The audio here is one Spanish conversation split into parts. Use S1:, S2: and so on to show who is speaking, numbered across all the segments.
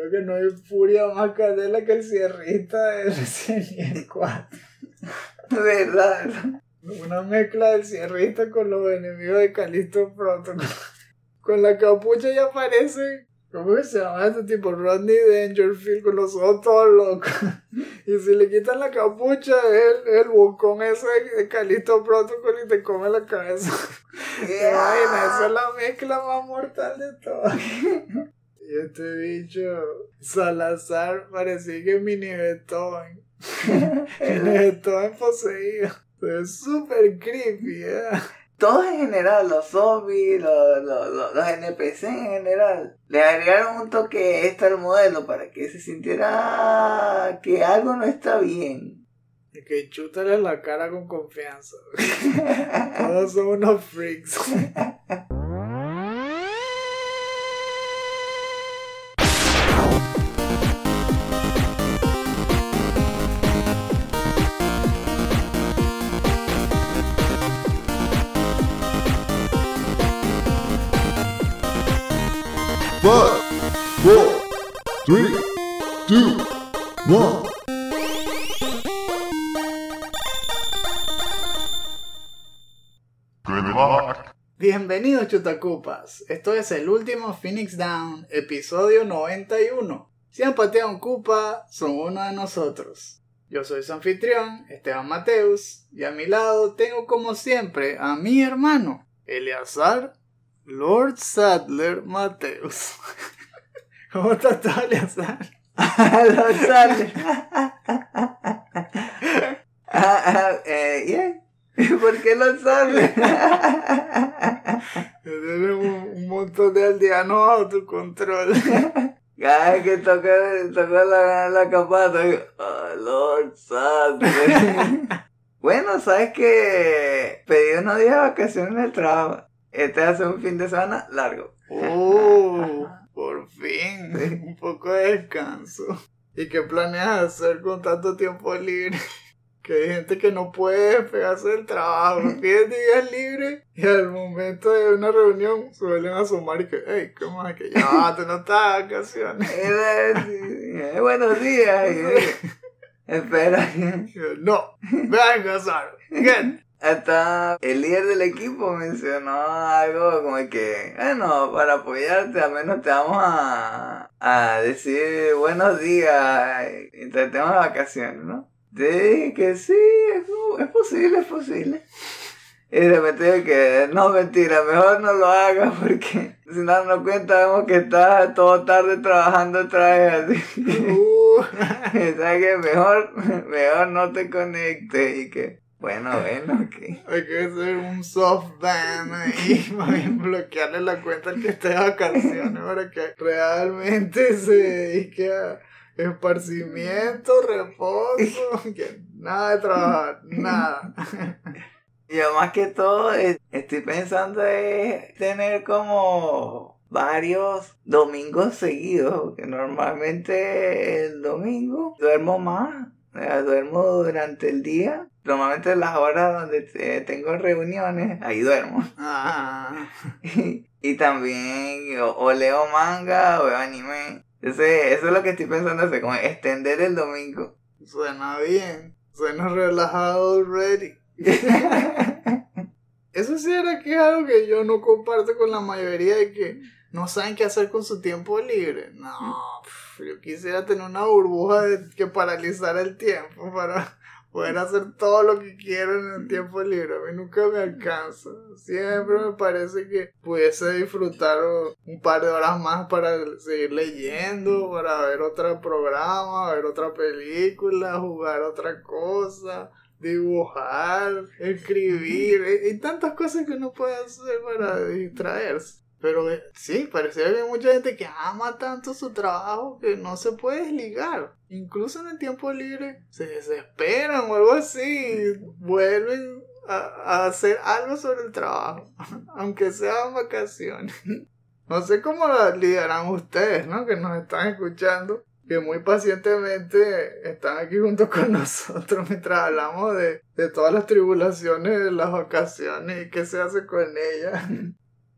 S1: Creo que no hay furia más candela que el cierrista de Resident Evil 4.
S2: ¿Verdad?
S1: Una mezcla del cierrista con los enemigos de Calisto Protocol. Con la capucha ya aparece. ¿Cómo se llama este tipo? Rodney Dangerfield con los ojos todos locos. Y si le quitan la capucha, el, el bocón ese de Calisto Protocol y te come la cabeza.
S2: Yeah.
S1: esa es la mezcla más mortal de todas. Y este bicho, Salazar, parecía que es mini Beethoven. mini Beethoven poseído. Es súper creepy, ¿eh?
S2: Todos en general, los zombies, los, los, los, los NPC en general, le agregaron un toque extra al modelo para que se sintiera que algo no está bien.
S1: Y que chútale la cara con confianza. Todos son unos freaks. chutacupas. Esto es el último Phoenix Down, episodio 91. Si han pateado un cupa, son uno de nosotros. Yo soy su anfitrión, Esteban Mateus, y a mi lado tengo como siempre a mi hermano, Eleazar Lord Sadler Mateus. ¿Cómo estás tú, Eleazar?
S2: Los sale. Ah, ah, eh, yeah. ¿Por qué lo sale?
S1: Tienes un, un montón de aldeanos bajo tu control.
S2: Cada vez que toca, toca la, la campana, digo, oh, Lord bueno, sabes que pedí unos días de vacaciones en el trabajo. Este hace un fin de semana largo.
S1: ¡Oh! Por fin, un poco de descanso. ¿Y qué planeas hacer con tanto tiempo libre? Que hay gente que no puede pegarse del trabajo, piden días libres y al momento de una reunión suelen asomar y que, hey, ¿cómo es que ya tú no estás de vacaciones?
S2: Eh, buenos días. eh, espera.
S1: No, venga, Sara.
S2: Hasta el líder del equipo mencionó algo como que, bueno, para apoyarte al menos te vamos a, a decir buenos días y te tenemos vacaciones, ¿no? Dije que sí, es, es posible, es posible. Y de repente que no, mentira, mejor no lo hagas porque si no nos cuenta vemos que estás todo tarde trabajando otra vez así.
S1: Uh,
S2: O sea que mejor, mejor no te conectes y que, bueno, bueno, ok.
S1: hay que hacer un soft ban ahí, más bien bloquearle la cuenta al que esté de vacaciones para que realmente se dedique a esparcimiento, reposo, que nada de trabajar, nada.
S2: Yo más que todo eh, estoy pensando en tener como varios domingos seguidos, porque normalmente el domingo duermo más, duermo durante el día. Normalmente las horas donde eh, tengo reuniones, ahí duermo.
S1: Ah,
S2: y también o, o leo manga o veo anime. Ese, eso es lo que estoy pensando hacer, como extender el domingo.
S1: suena bien, suena relajado already. Eso sí era que es algo que yo no comparto con la mayoría de que no saben qué hacer con su tiempo libre. No, pf, yo quisiera tener una burbuja de que paralizara el tiempo para poder hacer todo lo que quiero en el tiempo libre. A mí nunca me alcanza. Siempre me parece que pudiese disfrutar un par de horas más para seguir leyendo, para ver otro programa, ver otra película, jugar otra cosa dibujar, escribir, hay tantas cosas que uno puede hacer para distraerse. Pero eh, sí, parece que hay mucha gente que ama tanto su trabajo que no se puede desligar. Incluso en el tiempo libre se desesperan o algo así, vuelven a, hacer algo sobre el trabajo, aunque sean vacaciones. No sé cómo lo lideran ustedes, ¿no? Que nos están escuchando que muy pacientemente están aquí junto con nosotros mientras hablamos de, de todas las tribulaciones de las vacaciones y qué se hace con ellas.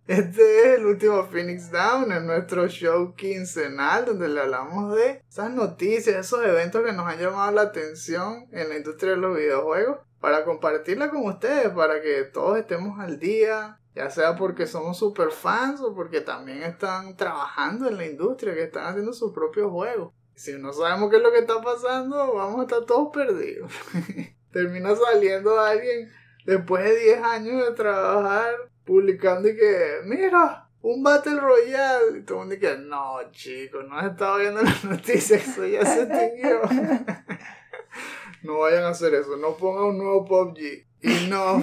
S1: Este es el último Phoenix Down, en nuestro show quincenal donde le hablamos de esas noticias, esos eventos que nos han llamado la atención en la industria de los videojuegos para compartirla con ustedes, para que todos estemos al día, ya sea porque somos super fans o porque también están trabajando en la industria, que están haciendo sus propios juegos. Si no sabemos qué es lo que está pasando, vamos a estar todos perdidos. Termina saliendo alguien después de 10 años de trabajar publicando y que, mira, un Battle Royale. Y todo el mundo dice, no, chicos, no has estado viendo las noticias, eso ya se extinguió. no vayan a hacer eso, no pongan un nuevo PUBG. Y no.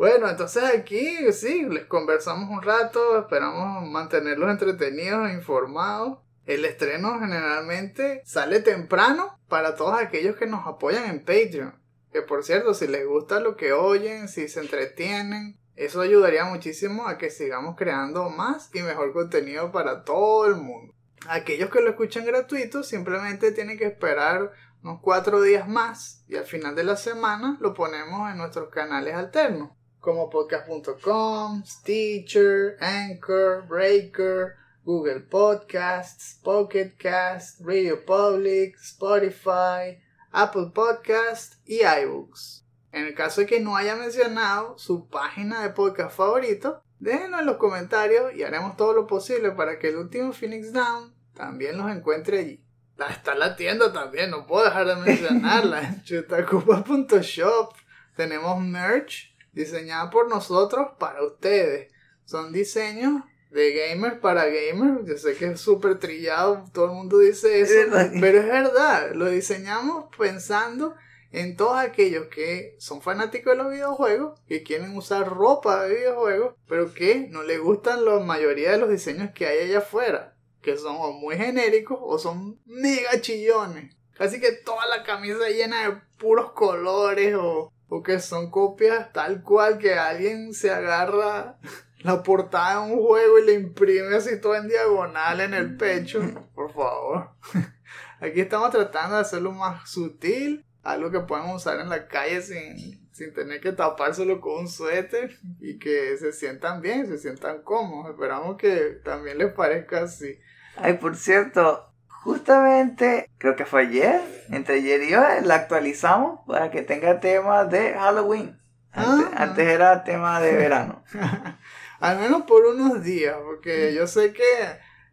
S1: Bueno, entonces aquí sí, les conversamos un rato, esperamos mantenerlos entretenidos e informados. El estreno generalmente sale temprano para todos aquellos que nos apoyan en Patreon. Que por cierto, si les gusta lo que oyen, si se entretienen, eso ayudaría muchísimo a que sigamos creando más y mejor contenido para todo el mundo. Aquellos que lo escuchan gratuito simplemente tienen que esperar unos cuatro días más y al final de la semana lo ponemos en nuestros canales alternos como podcast.com, Stitcher, Anchor, Breaker, Google Podcasts, Pocket Cast, Radio Public, Spotify, Apple Podcast y iBooks. En el caso de que no haya mencionado su página de podcast favorito, déjenos en los comentarios y haremos todo lo posible para que el último Phoenix Down también los encuentre allí. Está la tienda también, no puedo dejar de mencionarla. chutacupa.shop. Tenemos merch diseñada por nosotros para ustedes. Son diseños de gamers para gamers. Yo sé que es súper trillado, todo el mundo dice eso, pero es verdad, lo diseñamos pensando en todos aquellos que son fanáticos de los videojuegos, que quieren usar ropa de videojuegos, pero que no les gustan la mayoría de los diseños que hay allá afuera, que son o muy genéricos o son mega chillones. Casi que toda la camisa llena de puros colores o o que son copias tal cual que alguien se agarra la portada de un juego y le imprime así todo en diagonal en el pecho. Por favor. Aquí estamos tratando de hacerlo más sutil, algo que puedan usar en la calle sin, sin tener que tapárselo con un suéter y que se sientan bien, se sientan cómodos. Esperamos que también les parezca así.
S2: Ay, por cierto, Justamente, creo que fue ayer, entre ayer y hoy, la actualizamos para que tenga tema de Halloween. Antes, ah. era tema de verano.
S1: Al menos por unos días, porque yo sé que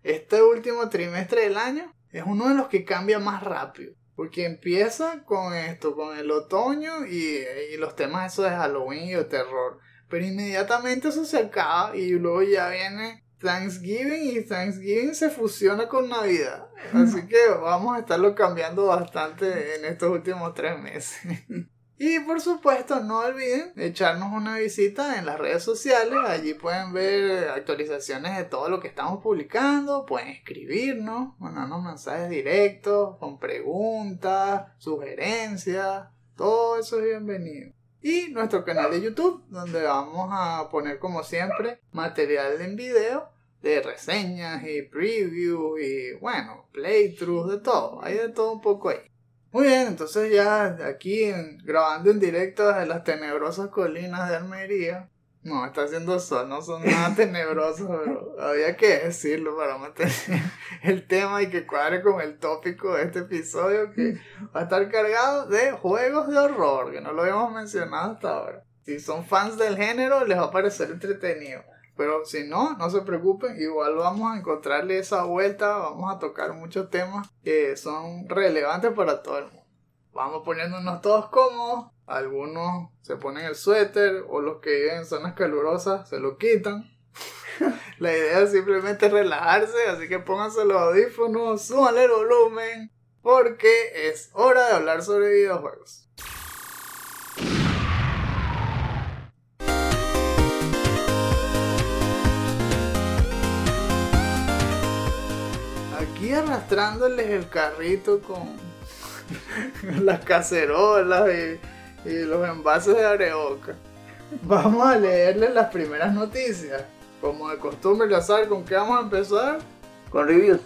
S1: este último trimestre del año es uno de los que cambia más rápido. Porque empieza con esto, con el otoño y, y los temas esos de Halloween y de terror. Pero inmediatamente eso se acaba y luego ya viene Thanksgiving y Thanksgiving se fusiona con Navidad. Así que vamos a estarlo cambiando bastante en estos últimos tres meses. Y por supuesto, no olviden echarnos una visita en las redes sociales. Allí pueden ver actualizaciones de todo lo que estamos publicando. Pueden escribirnos, mandarnos mensajes directos, con preguntas, sugerencias. Todo eso es bienvenido y nuestro canal de YouTube, donde vamos a poner como siempre material en video de reseñas y previews y bueno, playthroughs, de todo, hay de todo un poco ahí. Muy bien, entonces ya aquí grabando en directo desde las tenebrosas colinas de Almería, no, está haciendo sol, no son nada tenebrosos, pero había que decirlo para mantener el tema y que cuadre con el tópico de este episodio que va a estar cargado de juegos de horror, que no lo habíamos mencionado hasta ahora. Si son fans del género, les va a parecer entretenido. Pero si no, no se preocupen, igual vamos a encontrarle esa vuelta, vamos a tocar muchos temas que son relevantes para todo el mundo. Vamos poniéndonos todos cómodos algunos se ponen el suéter o los que viven en zonas calurosas se lo quitan. La idea es simplemente relajarse, así que pónganse los audífonos, súbanle el volumen, porque es hora de hablar sobre videojuegos. Aquí arrastrándoles el carrito con las cacerolas y y los envases de areoca. Vamos a leerles las primeras noticias. Como de costumbre, ya saben con qué vamos a empezar.
S2: Con reviews.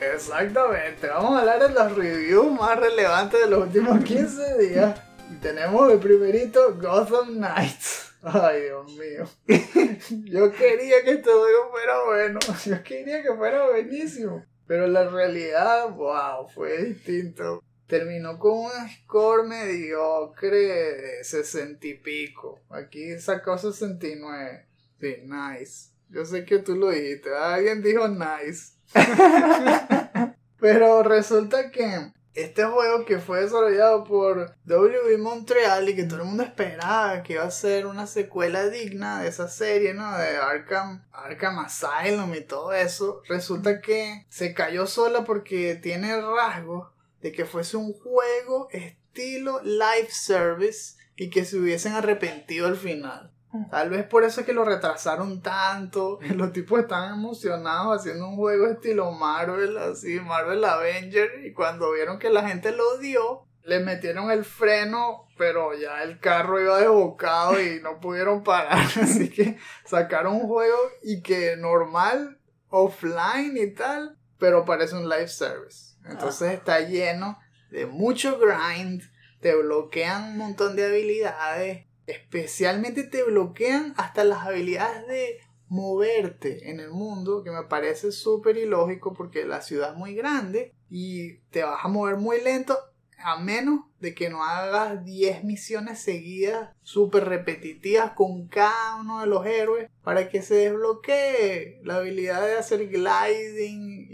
S1: Exactamente, vamos a hablar de las reviews más relevantes de los últimos 15 días. Y tenemos el primerito Gotham Knights. Ay, Dios mío. Yo quería que este juego fuera bueno. Yo quería que fuera buenísimo. Pero la realidad, wow, fue distinto. Terminó con un score mediocre de 60 y pico. Aquí sacó 69. Sí, nice. Yo sé que tú lo dijiste. Alguien dijo nice. Pero resulta que este juego que fue desarrollado por WB Montreal y que todo el mundo esperaba que iba a ser una secuela digna de esa serie, ¿no? De Arkham, Arkham Asylum y todo eso, resulta que se cayó sola porque tiene rasgos de que fuese un juego estilo live service y que se hubiesen arrepentido al final. Tal vez por eso es que lo retrasaron tanto. Los tipos estaban emocionados haciendo un juego estilo Marvel, así, Marvel Avenger. Y cuando vieron que la gente lo dio, le metieron el freno, pero ya el carro iba desbocado y no pudieron parar. Así que sacaron un juego y que normal, offline y tal, pero parece un live service. Entonces está lleno de mucho grind, te bloquean un montón de habilidades especialmente te bloquean hasta las habilidades de moverte en el mundo, que me parece súper ilógico porque la ciudad es muy grande y te vas a mover muy lento a menos de que no hagas 10 misiones seguidas súper repetitivas con cada uno de los héroes para que se desbloquee la habilidad de hacer gliding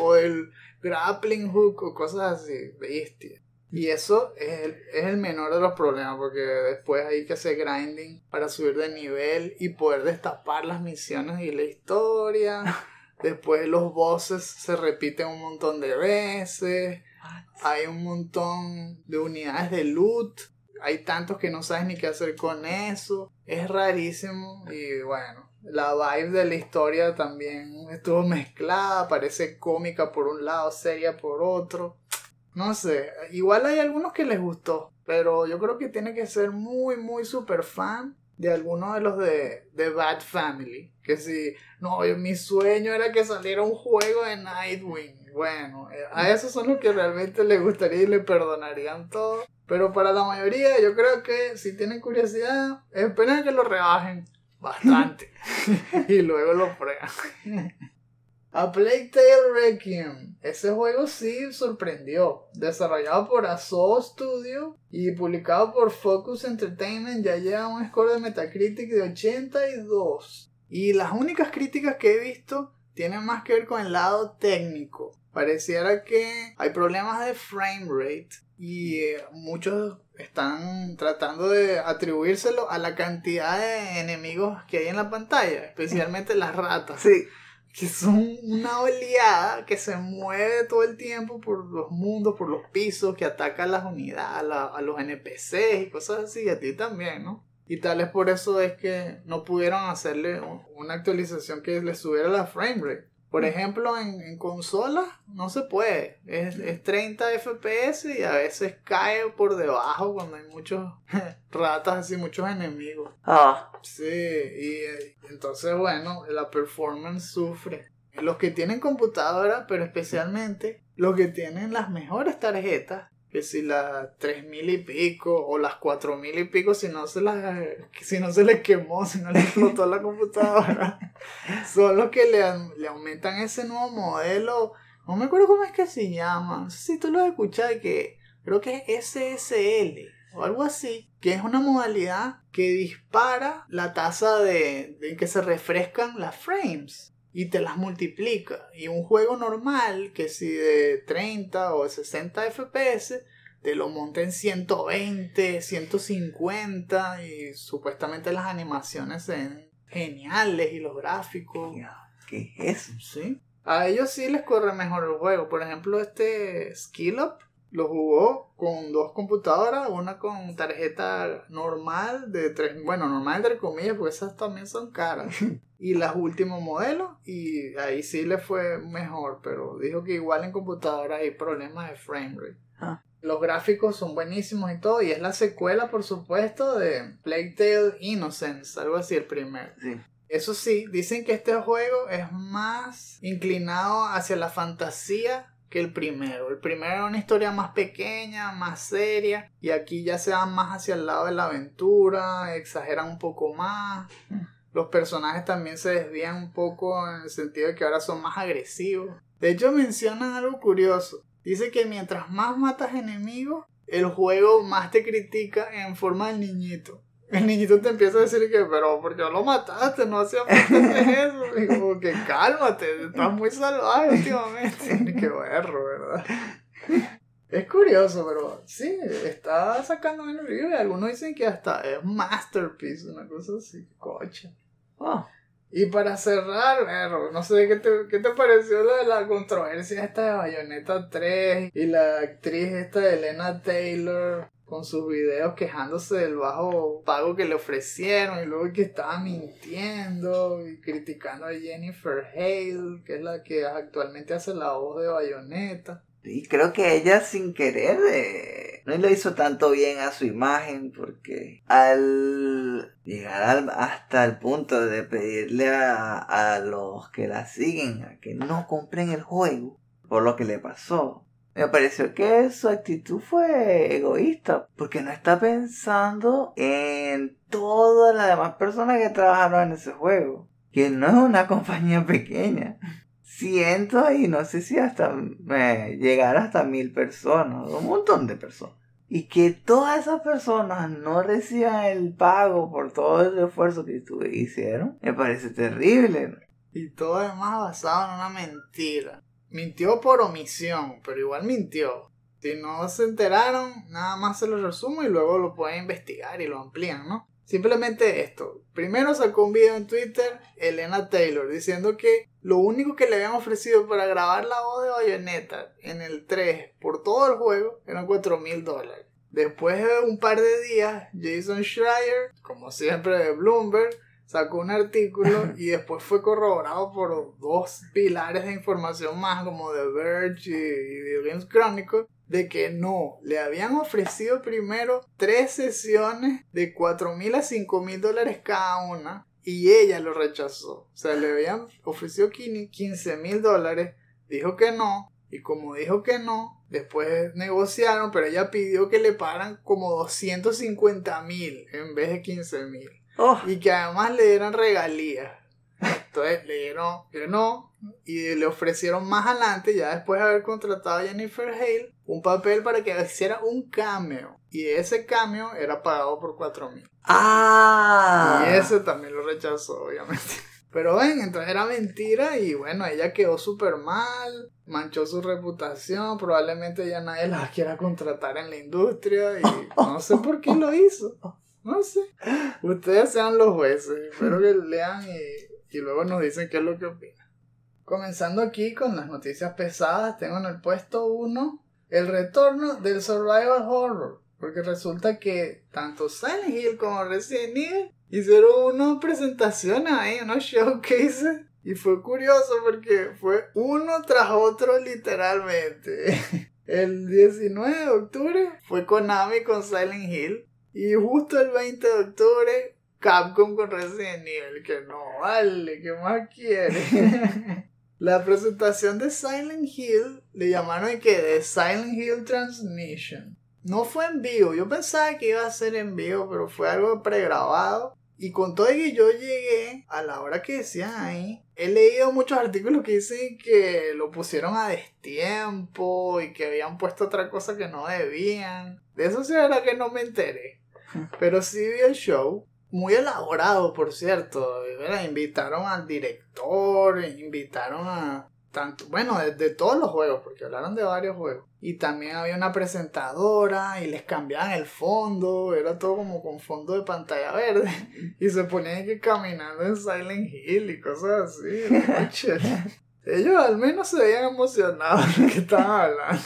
S1: o el grappling hook o cosas así, bestia. Y eso es el, es el menor de los problemas, porque después hay que hacer grinding para subir de nivel y poder destapar las misiones y la historia. Después los bosses se repiten un montón de veces. Hay un montón de unidades de loot. Hay tantos que no sabes ni qué hacer con eso. Es rarísimo. Y bueno, la vibe de la historia también estuvo mezclada. Parece cómica por un lado, seria por otro. No sé, igual hay algunos que les gustó, pero yo creo que tiene que ser muy, muy super fan de alguno de los de, de Bad Family. Que si, no, mi sueño era que saliera un juego de Nightwing. Bueno, eh, a esos son los que realmente les gustaría y le perdonarían todo. Pero para la mayoría, yo creo que si tienen curiosidad, esperen que lo rebajen bastante y luego lo prueban. A Plague Tale Requiem. Ese juego sí sorprendió. Desarrollado por Aso Studio y publicado por Focus Entertainment, ya lleva un score de Metacritic de 82. Y las únicas críticas que he visto tienen más que ver con el lado técnico. Pareciera que hay problemas de frame rate y eh, muchos están tratando de atribuírselo a la cantidad de enemigos que hay en la pantalla, especialmente las ratas.
S2: Sí
S1: que son una oleada que se mueve todo el tiempo por los mundos, por los pisos, que ataca a las unidades, a, los NPCs y cosas así, y a ti también, ¿no? Y tal es por eso es que no pudieron hacerle una actualización que le subiera la frame rate. Por ejemplo, en, en consolas no se puede. Es, 30 FPS y a veces cae por debajo cuando hay muchos ratas así, muchos enemigos.
S2: Ah.
S1: Sí, y eh, entonces, bueno, la performance sufre. Los que tienen computadora, pero especialmente los que tienen las mejores tarjetas, que si las tres mil y pico o las cuatro mil y pico si no se las si no se les quemó si no les explotó la computadora. Son los que le, le, aumentan ese nuevo modelo. No me acuerdo cómo es que se llama. No sé si tú lo has escuchado que creo que es SSL o algo así que es una modalidad que dispara la tasa de, de que se refrescan las frames y te las multiplica. Y un juego normal, que si de 30 o 60 FPS, te lo monta en 120, 150 y supuestamente las animaciones son geniales y los gráficos.
S2: ¿Qué es eso?
S1: Sí. A ellos sí les corre mejor el juego. Por ejemplo, este Skill Up lo jugó con dos computadoras, una con tarjeta normal de tres, bueno, normal entre comillas, porque esas también son caras. y las últimos modelos y ahí sí le fue mejor, pero dijo que igual en computadora hay problemas de frame rate.
S2: Ah.
S1: Los gráficos son buenísimos y todo, y es la secuela, por supuesto, de Plague Tale Innocence, algo así, el primero.
S2: Sí.
S1: Eso sí, dicen que este juego es más inclinado hacia la fantasía que el primero. El primero era una historia más pequeña, más seria, y aquí ya se van más hacia el lado de la aventura, exageran un poco más. Los personajes también se desvían un poco en el sentido de que ahora son más agresivos. De hecho, mencionan algo curioso. Dice que mientras más matas enemigos, el juego más te critica en forma del niñito. El niñito te empieza a decir que, pero ¿por qué lo mataste? No hacía falta hacer eso. Y como que cálmate, estás muy salvaje últimamente. Qué berro, ¿verdad? Es curioso, pero sí, está sacando menos y algunos dicen que hasta es masterpiece, una cosa así, coche.
S2: Oh,
S1: Y para cerrar, no sé qué te, qué te pareció lo de la controversia esta de Bayonetta 3 y la actriz esta de Elena Taylor con sus videos quejándose del bajo pago que le ofrecieron y luego que estaba mintiendo y criticando a Jennifer Hale, que es la que actualmente hace la voz de Bayonetta.
S2: Y creo que ella sin querer eh, no le hizo tanto bien a su imagen porque al llegar al- hasta el punto de pedirle a, a los que la siguen a que no compren el juego por lo que le pasó, me pareció que su actitud fue egoísta porque no está pensando en todas las demás personas que trabajaron en ese juego, que no es una compañía pequeña cientos y no sé si hasta eh, llegar hasta mil personas, un montón de personas. Y que todas esas personas no reciban el pago por todo el esfuerzo que hicieron, me parece terrible.
S1: Y todo además basado en una mentira. Mintió por omisión, pero igual mintió. Si no se enteraron, nada más se lo resumo y luego lo pueden investigar y lo amplían, ¿no? Simplemente esto. Primero sacó un video en Twitter, Elena Taylor, diciendo que lo único que le habían ofrecido para grabar la voz de Bayonetta en el 3 por todo el juego eran 4 mil dólares. Después de un par de días, Jason Schreier, como siempre de Bloomberg, sacó un artículo y después fue corroborado por dos pilares de información más como The Verge y Video Games Chronicle de que no, le habían ofrecido primero tres sesiones de 4 mil a 5 mil dólares cada una y ella lo rechazó. O sea, le habían ofrecido 15 mil dólares, dijo que no y como dijo que no, después negociaron, pero ella pidió que le pagaran como 250 mil en vez de 15 mil
S2: Oh,
S1: y que además le dieran regalías. Entonces le dieron que no y le ofrecieron más adelante, ya después de haber contratado a Jennifer Hale, un papel para que hiciera un cameo. Y ese cameo era pagado por 4 mil.
S2: ah,
S1: Y ese también lo rechazó, obviamente. Pero ven, entonces era mentira y bueno, ella quedó súper mal, manchó su reputación, probablemente ya nadie la quiera contratar en la industria y no sé por qué lo hizo. No sé. Ustedes sean los jueces, espero que lean y, y luego nos dicen qué es lo que opinan. Comenzando aquí con las noticias pesadas, tengo en el puesto 1 el retorno del survival horror. Porque resulta que tanto Silent Hill como Resident Evil hicieron unas presentaciones ahí, unos showcases. Y fue curioso porque fue uno tras otro literalmente. El 19 de octubre fue Konami con Silent Hill. Y justo el 20 de octubre Capcom con Resident Evil. Que no vale, ¿qué más quiere? La presentación de Silent Hill le llamaron que de Silent Hill Transmission. No fue en vivo, yo pensaba que iba a ser en vivo, pero fue algo pregrabado. Y con todo que yo llegué a la hora que decían ahí, he leído muchos artículos que dicen que lo pusieron a destiempo y que habían puesto otra cosa que no debían. De eso sí era que no me enteré. Pero sí vi el show. Muy elaborado, por cierto. ¿verdad? Invitaron al director, invitaron a tanto, bueno, de, de todos los juegos, porque hablaron de varios juegos. Y también había una presentadora y les cambiaban el fondo, era todo como con fondo de pantalla verde. Y se ponían que caminando en Silent Hill y cosas así. Ellos al menos se veían emocionados de lo que estaban hablando.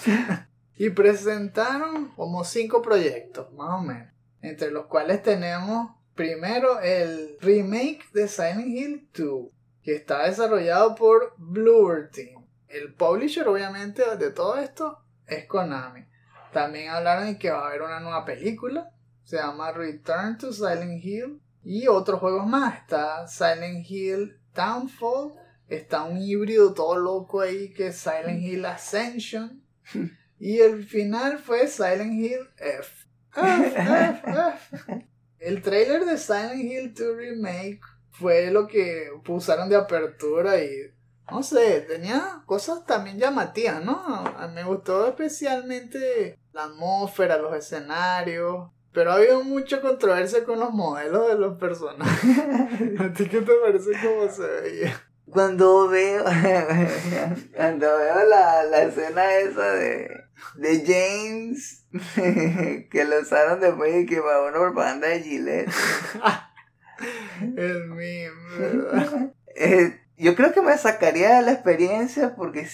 S1: Y presentaron como cinco proyectos, más o menos. Entre los cuales tenemos primero el remake de Silent Hill 2 que está desarrollado por Bluebird Team. El publisher, obviamente, de todo esto es Konami. También hablaron de que va a haber una nueva película. Se llama Return to Silent Hill. Y otros juegos más. Está Silent Hill Downfall está un híbrido todo loco ahí que es Silent Hill Ascension. Y el final fue Silent Hill F. F, F, F. El trailer de Silent Hill 2 Remake fue lo que usaron de apertura y no sé, tenía cosas también llamativas, ¿no? Me gustó especialmente la atmósfera, los escenarios, pero ha habido mucha controversia con los modelos de los personajes. ¿A ti qué te parece cómo se veía?
S2: Cuando veo, cuando veo la, la escena esa de, de James, que lo usaron después de que para una propaganda de Gillette,
S1: El ¿verdad?
S2: eh, yo creo que me sacaría de la experiencia porque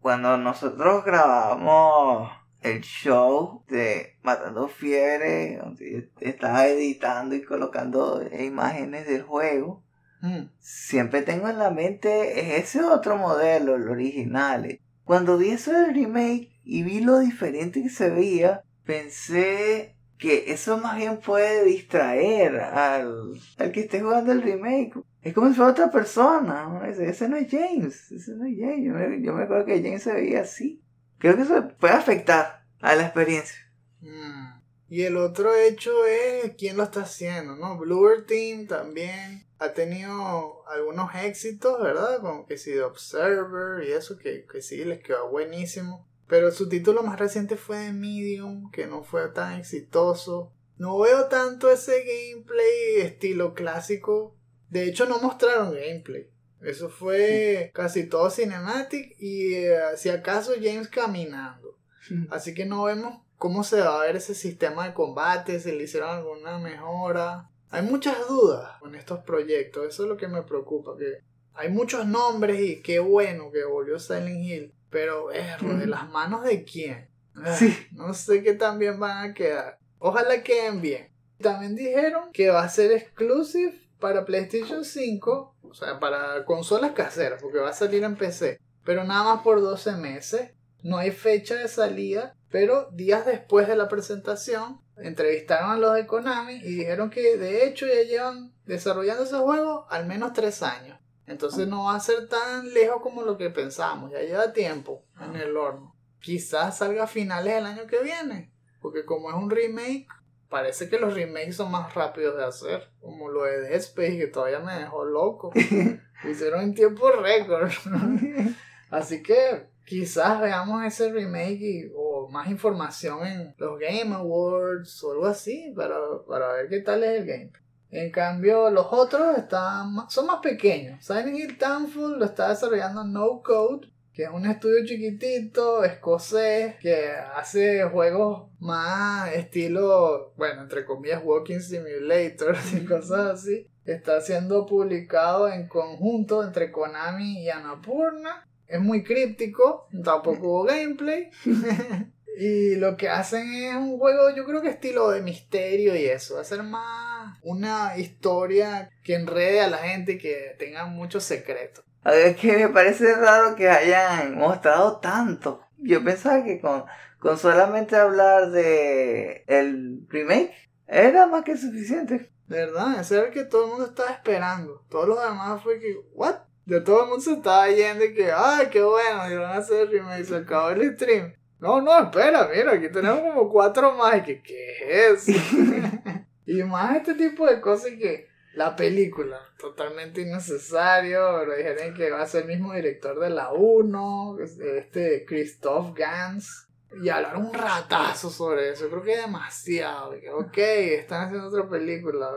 S2: cuando nosotros grabamos el show de Matando Fiebre, donde yo estaba editando y colocando imágenes del juego,
S1: Mm.
S2: siempre tengo en la mente ese otro modelo, el original. Cuando vi eso del remake y vi lo diferente que se veía, pensé que eso más bien puede distraer al, al que esté jugando el remake. Es como si fuera otra persona. Ese, no es James. Ese no es James. Yo me, yo me acuerdo que James se veía así. Creo que eso puede afectar a la experiencia.
S1: Mm. Y el otro hecho es quién lo está haciendo, ¿no? Bluer Team también ha tenido algunos éxitos, ¿verdad? Como que sí, de Observer y eso, que, que sí, les quedó buenísimo. Pero su título más reciente fue de Medium, que no fue tan exitoso. No veo tanto ese gameplay estilo clásico. De hecho, no mostraron gameplay. Eso fue casi todo cinematic y eh, si acaso James caminando. Así que no vemos cómo se va a ver ese sistema de combate, si le hicieron alguna mejora. Hay muchas dudas con estos proyectos, eso es lo que me preocupa, que hay muchos nombres y qué bueno que volvió Silent Hill, pero erro, ¿de las manos de quién? Ah,
S2: Sí.
S1: No sé qué tan bien van a quedar. Ojalá queden bien. También dijeron que va a ser exclusive para PlayStation 5, o sea, para consolas caseras, porque va a salir en PC, pero nada más por 12 meses. No hay fecha de salida, pero días después de la presentación entrevistaron a los de Konami y dijeron que de hecho ya llevan desarrollando ese juego al menos 3 años. Entonces no va a ser tan lejos como lo que pensábamos, ya lleva tiempo en el horno. Quizás salga a finales del año que viene, porque como es un remake, parece que los remakes son más rápidos de hacer, como lo de Dead Space que todavía me dejó loco. Lo hicieron en tiempo récord. Así que quizás veamos ese remake y- o más información en los Game Awards o algo así para, para ver qué tal es el game. En cambio, los otros están son más pequeños. Silent Hill Townfall lo está desarrollando No Code, que es un estudio chiquitito, escocés, que hace juegos más estilo, bueno, entre comillas, Walking Simulator y cosas así. Está siendo publicado en conjunto entre Konami y Annapurna. Es muy críptico, tampoco hubo gameplay. y lo que hacen es un juego, yo creo que estilo de misterio y eso. Va a ser más una historia que enrede a la gente y que tenga muchos secretos.
S2: A ver, es que me parece raro que hayan mostrado tanto. Yo pensaba que con, con solamente hablar de el remake era más que suficiente.
S1: De verdad, ese era el que todo el mundo estaba esperando. Todos los demás fue que, ¿what? De todo el mundo se estaba yendo y que, ¡ay, qué bueno! Y van a hacer el remake. Se acabó el stream. No, no, espera, mira, aquí tenemos como cuatro más. ¿qué es eso? y más este tipo de cosas que la película, totalmente innecesario. Pero dijeron que va a ser el mismo director de la 1, este Christoph Gans. Y hablar un ratazo sobre eso, creo que es demasiado. ok, están haciendo otra película.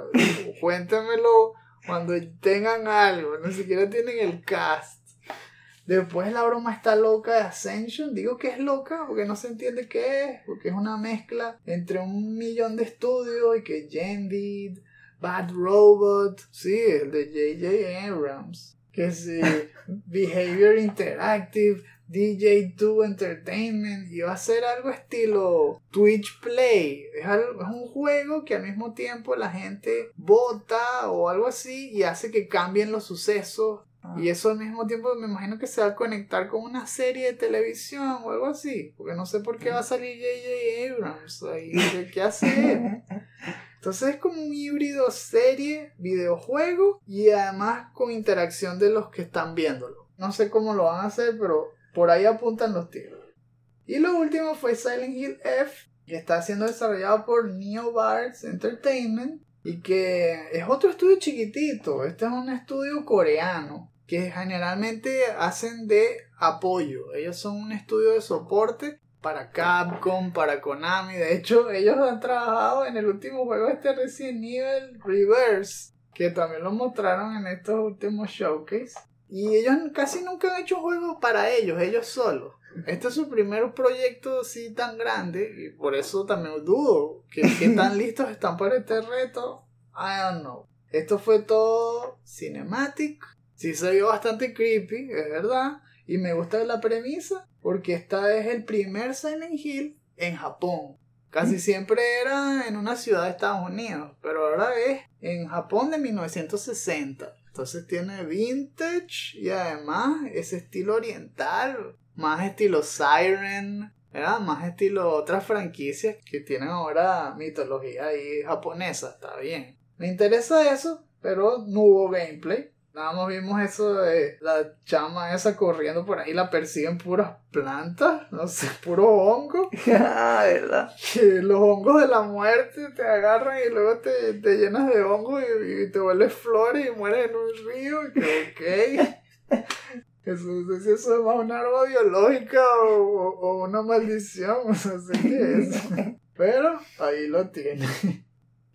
S1: Cuéntemelo cuando tengan algo. Ni siquiera tienen el cast. Después la broma está loca de Ascension. Digo que es loca porque no se entiende qué es. Porque es una mezcla entre un millón de estudios y que Jendid, Bad Robot, sí, el de J.J. Abrams. Que sí, Behavior Interactive, DJ2 Entertainment. Y va a ser algo estilo Twitch Play. Es, algo- es un juego que al mismo tiempo la gente vota o algo así y hace que cambien los sucesos y eso al mismo tiempo me imagino que se va a conectar con una serie de televisión o algo así. Porque no sé por qué va a salir J.J. Abrams ahí. ¿Qué, hace? Entonces es como un híbrido serie, videojuego y además con interacción de los que están viéndolo. No sé cómo lo van a hacer, pero por ahí apuntan los tiros. Y lo último fue Silent Hill F, que está siendo desarrollado por Neobards Entertainment y que es otro estudio chiquitito. Este es un estudio coreano que generalmente hacen de apoyo. Ellos son un estudio de soporte para Capcom, para Konami. De hecho, ellos han trabajado en el último juego este Resident Evil Reverse, que también lo mostraron en estos últimos showcase. Y ellos casi nunca han hecho juegos para ellos, ellos solos. Este es su primer proyecto así tan grande y por eso también dudo que, que tan listos están para este reto. I don't know. Esto fue todo cinematic. Sí se vio bastante creepy, es verdad. Y me gusta la premisa porque esta es el primer Silent Hill en Japón. Casi siempre era en una ciudad de Estados Unidos, pero ahora es en Japón de 1960. Entonces tiene vintage y además ese estilo oriental, más estilo Siren, ¿verdad? más estilo otras franquicias que tienen ahora mitología ahí japonesa, está bien. Me interesa eso, pero no hubo gameplay. Nada más vimos eso de la chama esa corriendo por ahí, la persiguen puras plantas, no sé, puro hongo.
S2: Ah, ¿verdad?
S1: Que los hongos de la muerte te agarran y luego te, te llenas de hongo y, y te vuelves flores y mueres en un río. Y que, ok. Eso, no sé si eso es más una arma biológica o, o- o una maldición, no sé qué es. Pero ahí lo tiene.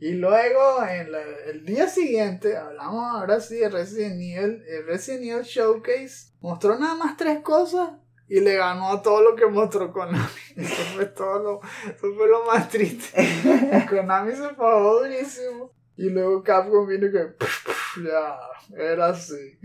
S1: Y luego, en la- el día siguiente, hablamos ahora sí de Resident Evil. El Resident Evil Showcase mostró nada más tres cosas y le ganó a todo lo que mostró Konami. Eso fue todo lo, eso fue lo más triste. Konami se pagó durísimo. Y luego Capcom vino que ya, era así.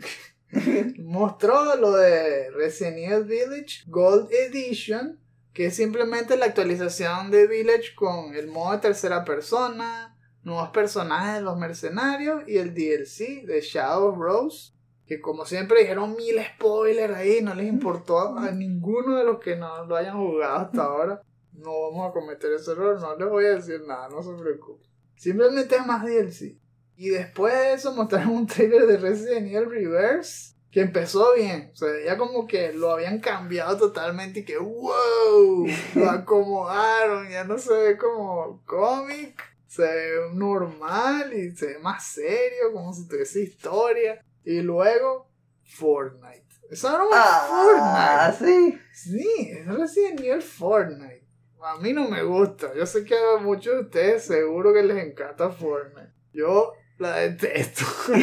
S1: Mostró lo de Resident Evil Village Gold Edition, que es simplemente la actualización de Village con el modo de tercera persona, nuevos personajes de los mercenarios y el DLC de Shadow Rose. Que como siempre dijeron mil spoilers ahí, no les importó a ninguno de los que no lo hayan jugado hasta ahora. No vamos a cometer ese error, no les voy a decir nada, no se preocupen. Simplemente es más DLC. Y después de eso mostraron un trailer de Resident Evil Reverse que empezó bien. O sea, ya como que lo habían cambiado totalmente y que wow, lo acomodaron, ya no se ve como cómic, se ve normal y se ve más serio, como si tuviese historia. Y luego Fortnite. Eso no
S2: Ah,
S1: Fortnite.
S2: sí.
S1: Sí, es Resident Evil Fortnite. A mí no me gusta. Yo sé que a muchos de ustedes seguro que les encanta Fortnite. Yo la detesto.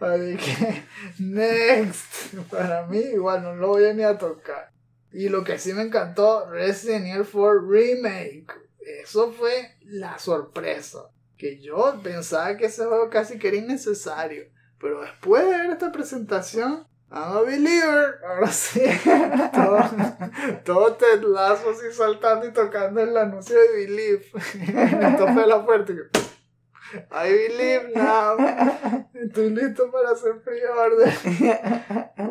S1: Así que, next. Para mí, igual no lo voy a ni a tocar. Y lo que sí me encantó, Resident Evil 4 Remake. Eso fue la sorpresa. Que yo pensaba que ese juego casi que era innecesario. Pero después de ver esta presentación, I'm a believer. Ahora sí. todo, todo Ted Lasso así saltando y tocando el anuncio de Believe. en el tope de la puerta. I believe now. Estoy listo para hacer pre-order.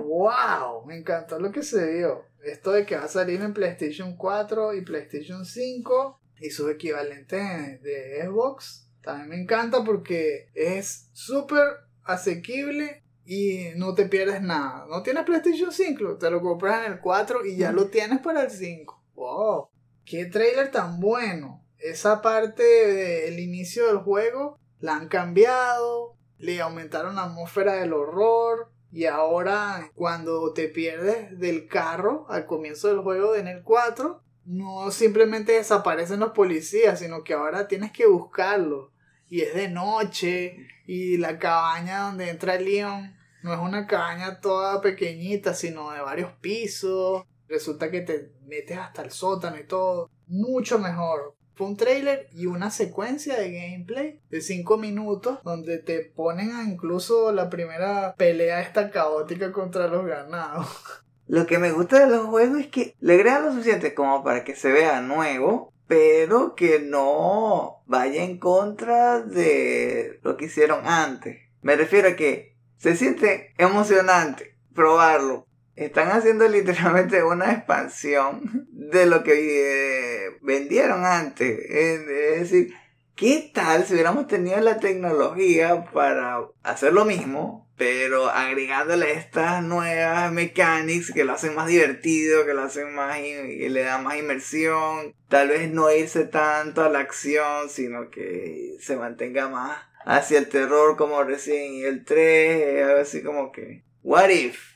S1: ¡Wow! Me encantó lo que se dio. Esto de que va a salir en PlayStation 4 y PlayStation 5 y sus equivalentes de Xbox. También me encanta porque es súper asequible y no te pierdes nada. No tienes PlayStation 5, te lo compras en el 4 y ya lo tienes para el 5. ¡Wow! ¡Qué trailer tan bueno! Esa parte del inicio del juego la han cambiado, le aumentaron la atmósfera del horror. Y ahora, cuando te pierdes del carro al comienzo del juego en el 4, no simplemente desaparecen los policías, sino que ahora tienes que buscarlos. Y es de noche, y la cabaña donde entra Leon no es una cabaña toda pequeñita, sino de varios pisos. Resulta que te metes hasta el sótano y todo. Mucho mejor. Fue un trailer y una secuencia de gameplay de 5 minutos donde te ponen a incluso la primera pelea esta caótica contra los ganados.
S2: Lo que me gusta de los juegos es que le lo suficiente como para que se vea nuevo, pero que no vaya en contra de lo que hicieron antes. Me refiero a que se siente emocionante probarlo. Están haciendo literalmente una expansión de lo que eh, vendieron antes. Es, es decir, ¿Qué tal si hubiéramos tenido la tecnología para hacer lo mismo, pero agregándole estas nuevas mechanics que lo hacen más divertido, que lo hacen más y le dan más inmersión? Tal vez no irse tanto a la acción, sino que se mantenga más hacia el terror como recién el 3, algo así como que what if?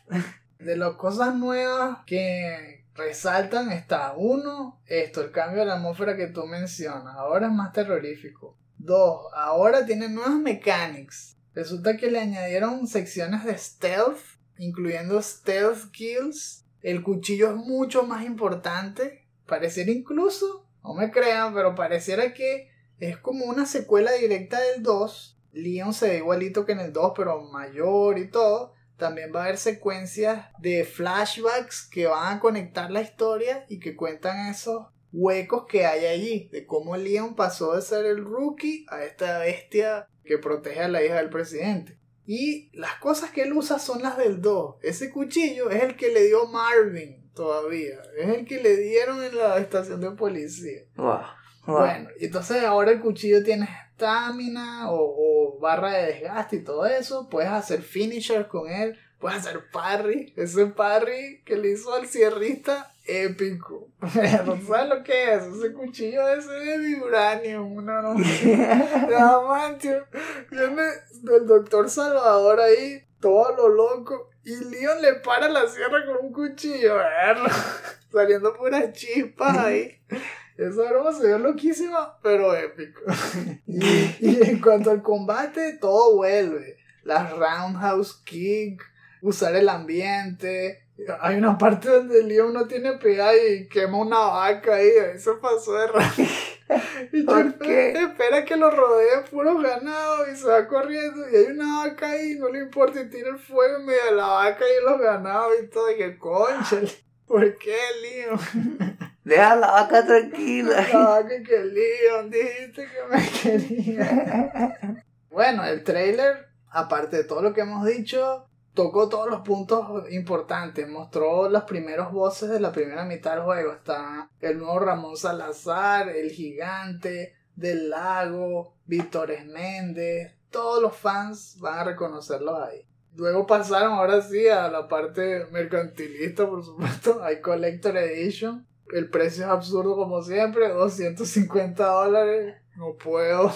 S1: De las cosas nuevas que resaltan está uno, esto, el cambio de la atmósfera que tú mencionas, ahora es más terrorífico. Dos, ahora tiene nuevas mechanics. Resulta que le añadieron secciones de stealth, incluyendo stealth kills. El cuchillo es mucho más importante. Pareciera incluso, no me crean, pero pareciera que es como una secuela directa del 2. Leon se ve igualito que en el 2, pero mayor y todo. También va a haber secuencias de flashbacks que van a conectar la historia y que cuentan esos huecos que hay allí, de cómo Leon pasó de ser el rookie a esta bestia que protege a la hija del presidente. Y las cosas que él usa son las del 2. Ese cuchillo es el que le dio Marvin todavía. Es el que le dieron en la estación de policía.
S2: Wow.
S1: Bueno, entonces ahora el cuchillo tiene estamina o, barra de desgaste y todo eso. Puedes hacer finishers con él. Puedes hacer parry. Ese parry que le hizo al cierrista, épico. Pero ¿sabes lo que es? Ese cuchillo ese de vibranium. Una no. Diamante. Viene del doctor Salvador ahí, todo lo loco. Y Leon le para la sierra con un cuchillo, Saliendo puras chispas ahí. Esa broma se ve loquísima, pero épico. y, en cuanto al combate, todo vuelve. Las roundhouse kick, usar el ambiente. Hay una parte donde Leon no tiene piedad y quema una vaca ahí. Eso pasó de rápido. Y espera que lo rodee puro ganado y se va corriendo. Y hay una vaca ahí, no le importa, y tira el fuego en medio de la vaca y los ganados y todo. Y que concha, ¿por qué, Leon?
S2: Deja la vaca tranquila.
S1: La vaca que Leon, dijiste que me quería. bueno, el trailer, aparte de todo lo que hemos dicho, tocó todos los puntos importantes. Mostró los primeros voces de la primera mitad del juego. Está el nuevo Ramón Salazar, el gigante del lago, Víctor Méndez. Todos los fans van a reconocerlos ahí. Luego pasaron ahora sí a la parte mercantilista, por supuesto. Hay Collector Edition el precio es absurdo como siempre, 250 dólares. No puedo.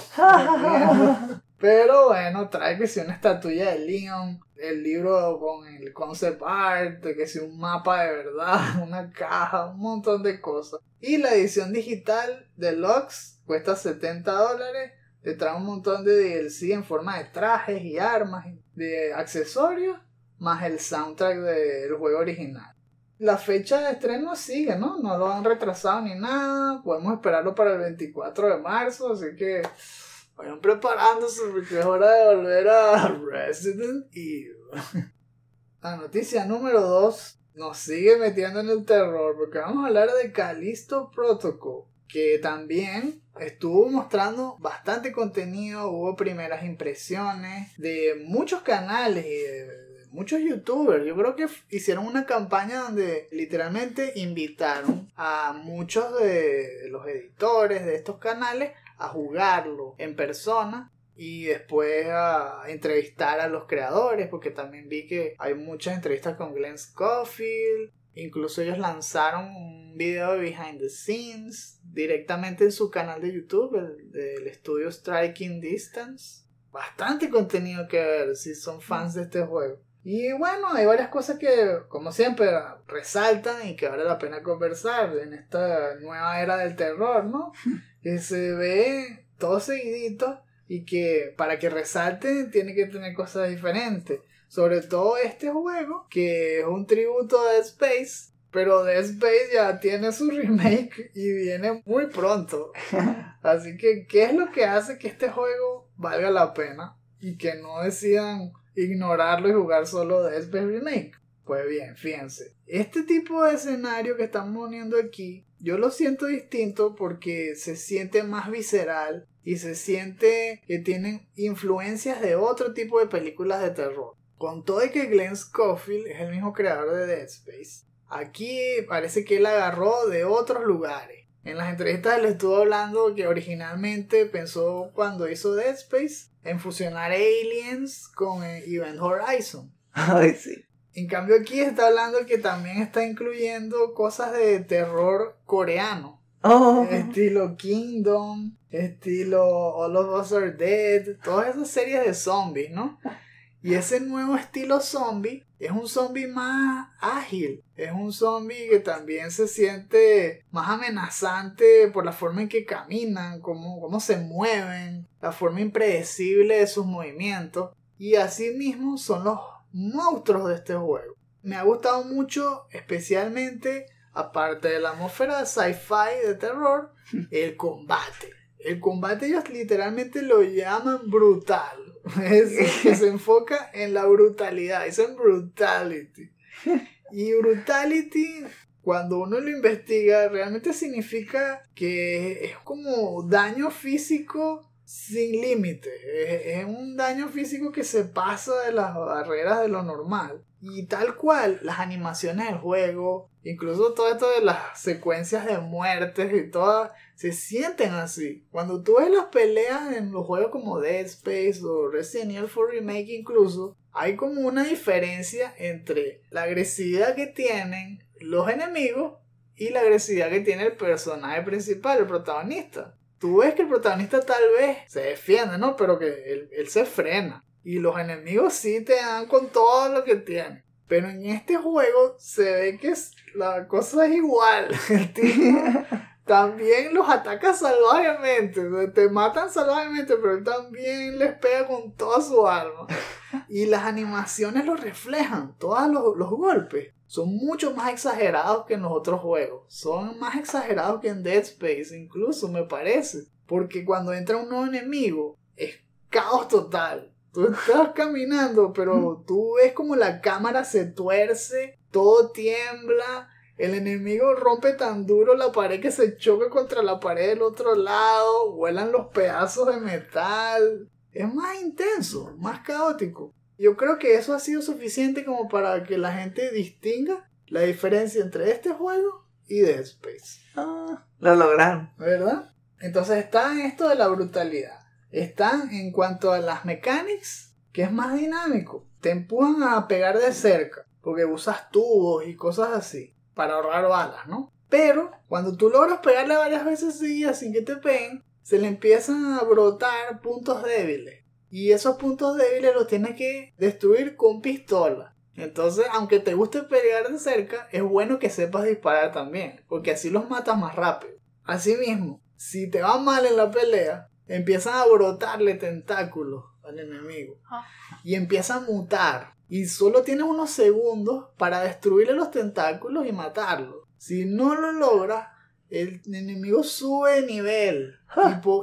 S1: Pero bueno, trae que si una estatuilla de Leon, el libro con el concept art, que si un mapa de verdad, una caja, un montón de cosas. Y la edición digital deluxe cuesta 70 dólares. Te trae un montón de DLC en forma de trajes y armas, de accesorios, más el soundtrack del juego original. La fecha de estreno sigue, ¿no? No lo han retrasado ni nada. Podemos esperarlo para el 24 de marzo, así que vayan preparándose porque es hora de volver a Resident Evil. La noticia número 2 nos sigue metiendo en el terror porque vamos a hablar de Callisto Protocol, que también estuvo mostrando bastante contenido, hubo primeras impresiones de muchos canales y de muchos youtubers, yo creo que hicieron una campaña donde literalmente invitaron a muchos de los editores de estos canales a jugarlo en persona y después a entrevistar a los creadores, porque también vi que hay muchas entrevistas con Glenn Scofield. Incluso ellos lanzaron un video de behind the scenes directamente en su canal de YouTube, el, del estudio Striking Distance. Bastante contenido que ver si son fans de este juego. Y bueno, hay varias cosas que, como siempre, resaltan y que vale la pena conversar en esta nueva era del terror, ¿no? que se ve todo seguidito y que para que resalte tiene que tener cosas diferentes. Sobre todo este juego, que es un tributo a Dead Space, pero Dead Space ya tiene su remake y viene muy pronto. Así que, ¿qué es lo que hace que este juego valga la pena? Y que no decidan ignorarlo y jugar solo Death Space Remake. Pues bien, fíjense. Este tipo de escenario que estamos poniendo aquí, yo lo siento distinto porque se siente más visceral y se siente que tienen influencias de otro tipo de películas de terror. Con todo y que Glenn Schofield es el mismo creador de Dead Space, aquí parece que él agarró de otros lugares. En las entrevistas él estuvo hablando que originalmente pensó cuando hizo Dead Space en fusionar Aliens con Event Horizon.
S2: Ay, sí.
S1: En cambio aquí está hablando que también está incluyendo cosas de terror coreano.
S2: Oh,
S1: Estilo Kingdom, estilo All of Us Are Dead, todas esas series de zombies, ¿no? Y ese nuevo estilo zombie es un zombie más ágil, es un zombie que también se siente más amenazante por la forma en que caminan, cómo, cómo se mueven, la forma impredecible de sus movimientos. Y así mismo son los monstruos de este juego. Me ha gustado mucho, especialmente, aparte de la atmósfera sci-fi de terror, el combate. El combate ellos literalmente lo llaman brutal. Es que se enfoca en la brutalidad. Dicen brutality. Y brutality, cuando uno lo investiga, realmente significa que es como daño físico sin límite. Es, es un daño físico que se pasa de las barreras de lo normal. Y tal cual, las animaciones del juego, incluso todo esto de las secuencias de muertes y todas, se sienten así. Cuando tú ves las peleas en los juegos como Dead Space o Resident Evil 4 Remake incluso, hay como una diferencia entre la agresividad que tienen los enemigos y la agresividad que tiene el personaje principal, el protagonista. Tú ves que el protagonista tal vez se defiende, ¿no? Pero que él, él se frena. Y los enemigos sí te dan con todo lo que tienen. Pero en este juego se ve que la cosa es igual. El tipo también los ataca salvajemente. Te matan salvajemente, pero él también les pega con toda su alma. Y las animaciones lo reflejan. Todos los, los golpes son mucho más exagerados que en los otros juegos. Son más exagerados que en Dead Space, incluso me parece. Porque cuando entra un nuevo enemigo, es caos total. Tú estás caminando, pero tú ves como la cámara se tuerce, todo tiembla, el enemigo rompe tan duro la pared que se choca contra la pared del otro lado, vuelan los pedazos de metal. Es más intenso, más caótico. Yo creo que eso ha sido suficiente como para que la gente distinga la diferencia entre este juego y Dead Space.
S2: Ah, lo lograron.
S1: ¿Verdad? Entonces está en esto de la brutalidad. Está en cuanto a las mechanics, que es más dinámico. Te empujan a pegar de cerca, porque usas tubos y cosas así, para ahorrar balas, ¿no? Pero cuando tú logras pegarle varias veces seguidas sin que te peguen, se le empiezan a brotar puntos débiles. Y esos puntos débiles los tienes que destruir con pistola. Entonces, aunque te guste pegar de cerca, es bueno que sepas disparar también, porque así los matas más rápido. Asimismo, si te va mal en la pelea, empiezan a brotarle tentáculos al enemigo y empieza a mutar. Y solo tienes unos segundos para destruirle los tentáculos y matarlo. Si no lo logras, el enemigo sube de nivel.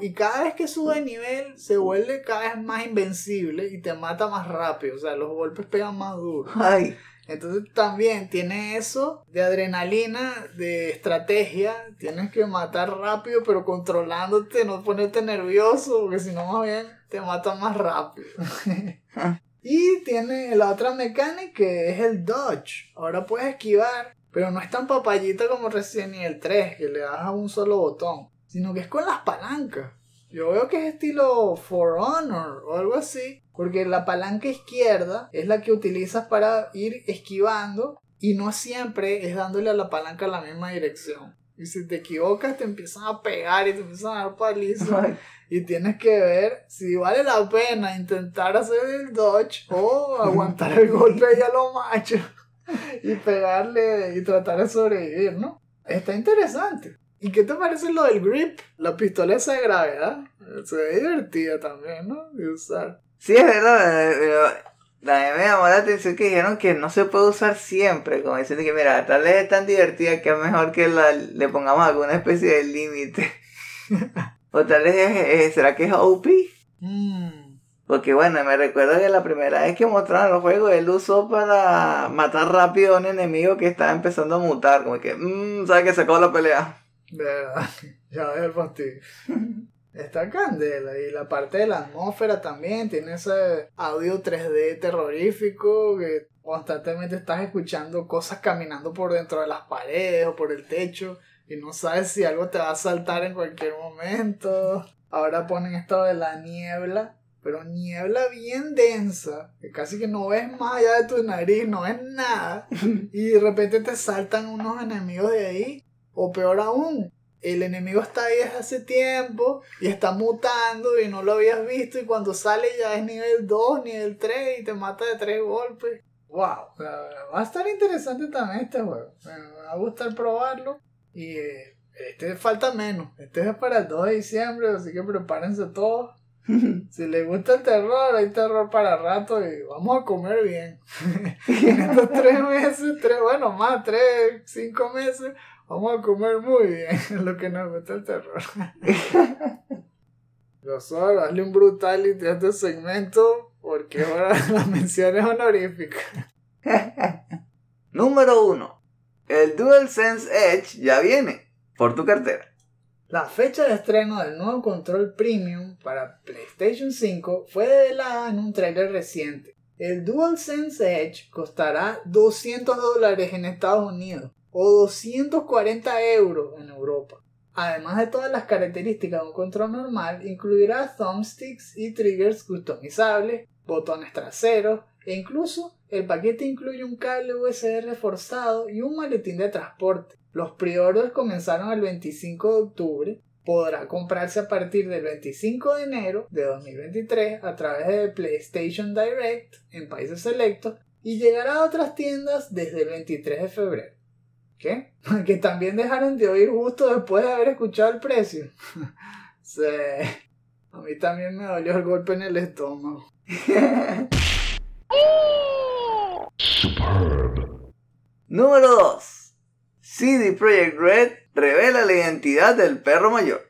S1: Y, cada vez que sube de nivel, se vuelve cada vez más invencible y te mata más rápido. O sea, los golpes pegan más duro.
S2: Ay,
S1: Entonces también tiene eso de adrenalina, de estrategia. Tienes que matar rápido, pero controlándote, no ponerte nervioso, porque si no, más bien te mata más rápido. y tiene la otra mecánica que es el dodge. Ahora puedes esquivar, pero no es tan papayita como Resident Evil 3, que le das a un solo botón, sino que es con las palancas. Yo veo que es estilo For Honor o algo así. Porque la palanca izquierda es la que utilizas para ir esquivando y no siempre es dándole a la palanca la misma dirección. Y si te equivocas te empiezan a pegar y te empiezan a dar palizas y tienes que ver si vale la pena intentar hacer el dodge o aguantar el golpe ahí a lo macho y pegarle y tratar de sobrevivir, ¿no? Está interesante. ¿Y qué te parece lo del grip? La pistola esa de gravedad. Se ve divertida también, ¿no? De usar.
S2: Sí, es verdad, pero también me llamó la atención que dijeron que no se puede usar siempre, como diciendo que mira, tal vez es tan divertida que es mejor que la- le pongamos alguna especie de límite. o tal vez es, será que es OP.
S1: Mm.
S2: Porque bueno, me recuerdo que la primera vez que mostraron el juego, él usó para matar rápido a un enemigo que estaba empezando a mutar, como que, mmm, sabe que sacó la pelea.
S1: De verdad, ya ves el fastidio. Está candela y la parte de la atmósfera también tiene ese audio 3D terrorífico que constantemente estás escuchando cosas caminando por dentro de las paredes o por el techo y no sabes si algo te va a saltar en cualquier momento. Ahora ponen esto de la niebla, pero niebla bien densa, que casi que no ves más allá de tu nariz, no ves nada, y de repente te saltan unos enemigos de ahí, o peor aún, el enemigo está ahí desde hace tiempo y está mutando y no lo habías visto y cuando sale ya es nivel 2, nivel 3 y te mata de 3 golpes. Wow, va a estar interesante también este juego. Me va a gustar probarlo y eh, este falta menos. Este es para el 2 de diciembre, así que prepárense todos. Si les gusta el terror, hay terror para rato y vamos a comer bien. en estos tres meses, tres, bueno, más, tres, cinco meses, vamos a comer muy bien. lo que nos gusta el terror. Yo solo darle un brutality a este segmento porque ahora las menciones honoríficas.
S2: Número 1. El DualSense Edge ya viene por tu cartera.
S1: La fecha de estreno del nuevo control premium para PlayStation 5 fue develada en un trailer reciente. El DualSense Edge costará 200 dólares en Estados Unidos o 240 euros en Europa. Además de todas las características de un control normal, incluirá thumbsticks y triggers customizables, botones traseros e incluso el paquete incluye un cable USB reforzado y un maletín de transporte. Los pre-orders comenzaron el 25 de octubre. Podrá comprarse a partir del 25 de enero de 2023 a través de PlayStation Direct en países selectos y llegará a otras tiendas desde el 23 de febrero. ¿Qué? Que también dejaron de oír justo después de haber escuchado el precio. sí. A mí también me dolió el golpe en el estómago.
S2: Número 2. CD Projekt Red revela la identidad del perro mayor.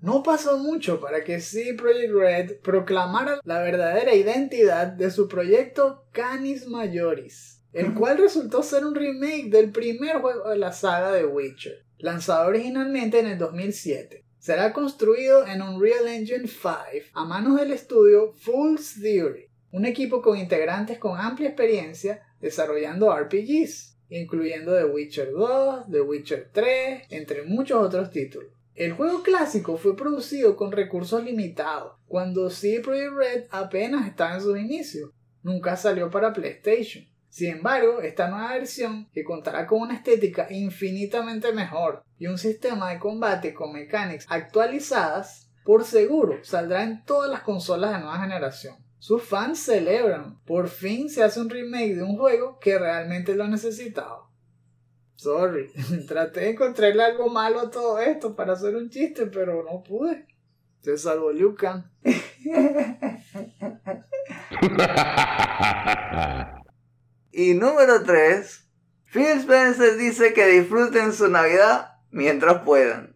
S1: No pasó mucho para que CD Projekt Red proclamara la verdadera identidad de su proyecto Canis Majoris, el cual resultó ser un remake del primer juego de la saga de Witcher, lanzado originalmente en el 2007. Será construido en Unreal Engine 5 a manos del estudio Fool's Theory, un equipo con integrantes con amplia experiencia desarrollando RPGs, incluyendo The Witcher 2, The Witcher 3, entre muchos otros títulos. El juego clásico fue producido con recursos limitados, cuando CD Red apenas estaba en sus inicios. Nunca salió para PlayStation. Sin embargo, esta nueva versión, que contará con una estética infinitamente mejor y un sistema de combate con mecánicas actualizadas, por seguro saldrá en todas las consolas de nueva generación. Sus fans celebran. Por fin se hace un remake de un juego que realmente lo necesitaba. Sorry, traté de encontrarle algo malo a todo esto para hacer un chiste, pero no pude. Se salvó Liu Kang.
S2: Y número 3. Phil Spencer dice que disfruten su Navidad mientras puedan.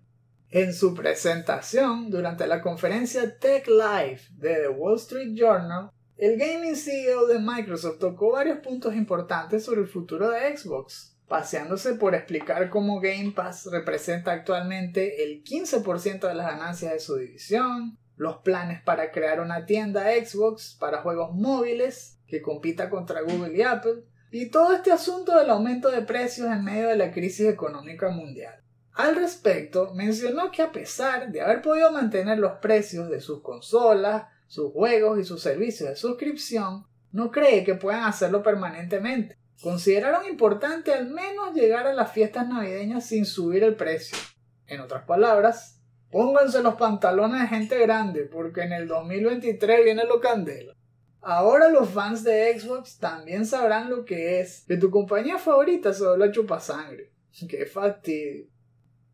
S1: En su presentación durante la conferencia Tech Live de The Wall Street Journal, el gaming CEO de Microsoft tocó varios puntos importantes sobre el futuro de Xbox, paseándose por explicar cómo Game Pass representa actualmente el 15% de las ganancias de su división, los planes para crear una tienda Xbox para juegos móviles que compita contra Google y Apple, y todo este asunto del aumento de precios en medio de la crisis económica mundial. Al respecto, mencionó que a pesar de haber podido mantener los precios de sus consolas, sus juegos y sus servicios de suscripción, no cree que puedan hacerlo permanentemente. Consideraron importante al menos llegar a las fiestas navideñas sin subir el precio. En otras palabras, pónganse los pantalones de gente grande porque en el 2023 viene lo candela. Ahora los fans de Xbox también sabrán lo que es que tu compañía favorita se vuelva chupasangre. Qué fastidio.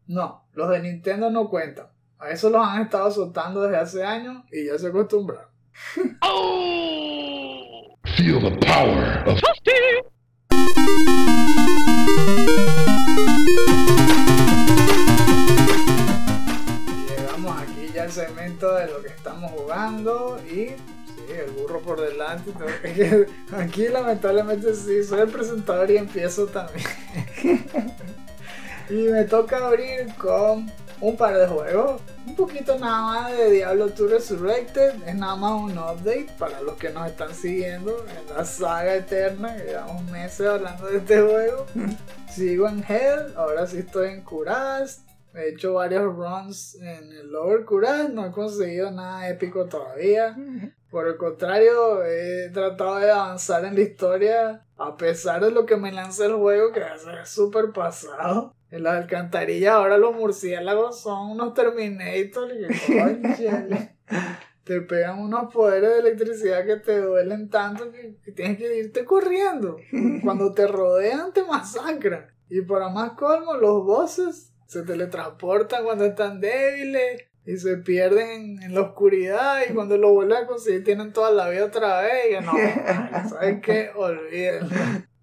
S1: No, los de Nintendo no cuentan. A eso los han estado soltando desde hace años y ya se acostumbraron.
S3: Feel the power of
S1: llegamos aquí ya al segmento de lo que estamos jugando y sí, el burro por delante. Aquí lamentablemente sí, soy el presentador y empiezo también. y me toca abrir con un par de juegos un poquito nada más de Diablo 2 Resurrected. Es nada más un update para los que nos están siguiendo en la saga eterna. Llevamos meses hablando de este juego. Sigo en Hell, ahora sí estoy en Curast. He hecho varios runs en el Lower Curast, no he conseguido nada épico todavía. Por el contrario, he tratado de avanzar en la historia a pesar de lo que me lanza el juego, que ser súper pasado. En las alcantarillas ahora los murciélagos son unos Terminator y que. Te pegan unos poderes de electricidad que te duelen tanto que, que tienes que irte corriendo. Cuando te rodean te masacran. Y para más colmo, los bosses se teletransportan cuando están débiles y se pierden en la oscuridad y cuando lo vuelven a conseguir tienen toda la vida otra vez y no, ¿saben qué? Olvídenlo.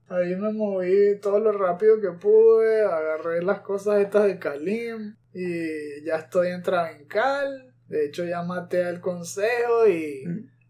S1: Ahí me moví todo lo rápido que pude, agarré las cosas estas de Kalim y ya estoy en Travencal. De hecho ya maté al consejo y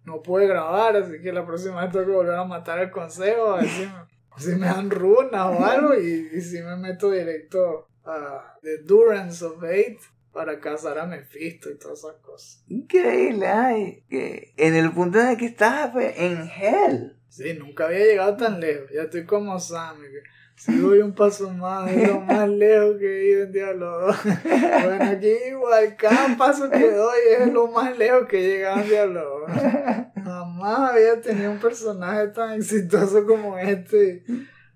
S1: no pude grabar, así que la próxima vez tengo que volver a matar al consejo a ver si me, si me dan runas o algo y, y si me meto directo a The Durance of Eight para cazar a Mephisto y todas esas cosas.
S2: Increíble, ay, que en el punto en el que estás pues, en Hell.
S1: Sí, nunca había llegado tan lejos. Ya estoy como Sammy. Que si doy un paso más, es lo más lejos que he ido en Diablo 2. Bueno, aquí igual, cada paso que doy es lo más lejos que he llegado en Diablo 2. Jamás había tenido un personaje tan exitoso como este.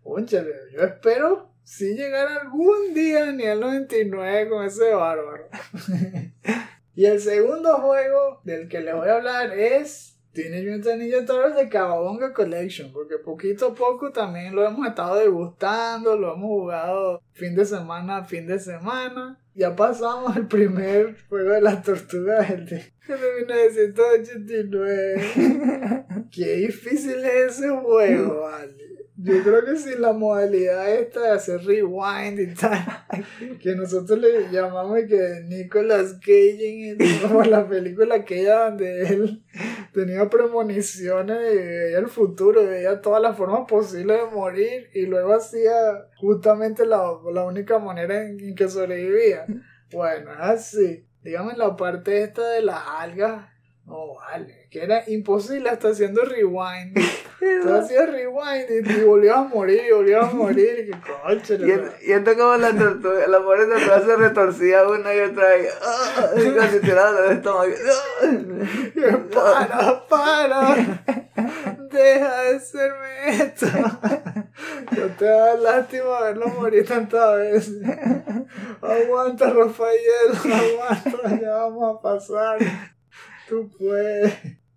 S1: Únchale, yo espero si llegar algún día a nivel 99 con ese bárbaro. y el segundo juego del que les voy a hablar es Teenage Mutant Ninja Turtles de Cababonga Collection, porque poquito a poco también lo hemos estado degustando, lo hemos jugado fin de semana a fin de semana. Ya pasamos el primer juego de las tortugas el de 1989. Qué difícil es ese juego, vale. Yo creo que si la modalidad esta de hacer rewind y tal, que nosotros le llamamos que Nicolas Cage, como la película aquella donde él tenía premoniciones y veía el futuro, y veía todas las formas posibles de morir y luego hacía justamente la, la única manera en que sobrevivía. Bueno, así. Dígame la parte esta de las algas no vale, que era imposible hasta haciendo rewind. Tú hacías rewind y, volvías a morir volvías a morir. Que coche.
S2: Y, y esto como la tortuga, la pobre tortuga se retorcía una y otra vez. ¡Ah! Y casi tirada del estómago.
S1: para, para. Deja de serme esto. No te da lástima verlo morir tantas veces. Aguanta, Rafael, aguanta, ya vamos a pasar. Tú puedes.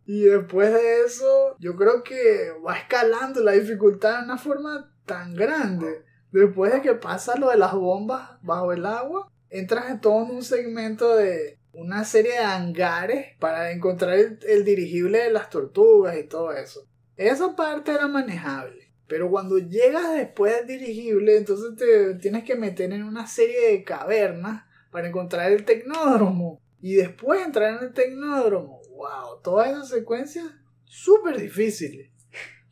S1: Y después de eso, yo creo que va escalando la dificultad de una forma tan grande. Después de que pasa lo de las bombas bajo el agua, entras en todo un segmento de una serie de hangares para encontrar el, el dirigible de las tortugas y todo eso. Esa parte era manejable. Pero cuando llegas después del dirigible, entonces te tienes que meter en una serie de cavernas para encontrar el tecnódromo. Y después entrar en el tecnódromo. ¡Wow! Todas esas secuencias súper difíciles.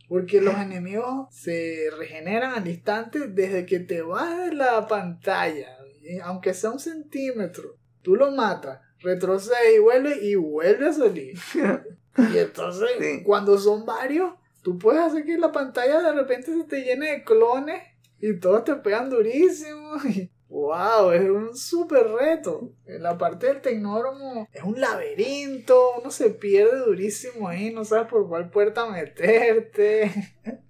S1: Porque los enemigos se regeneran al instante desde que te vas de la pantalla. Aunque sea un centímetro. Tú lo matas, retrocedes y vuelve y vuelve a salir. Y entonces,
S2: Sí.
S1: cuando son varios, tú puedes hacer que la pantalla de repente se te llene de clones y todos te pegan durísimo. Y, wow, es un súper reto. La parte del tecnódromo es un laberinto, uno se pierde durísimo ahí, no sabes por cuál puerta meterte.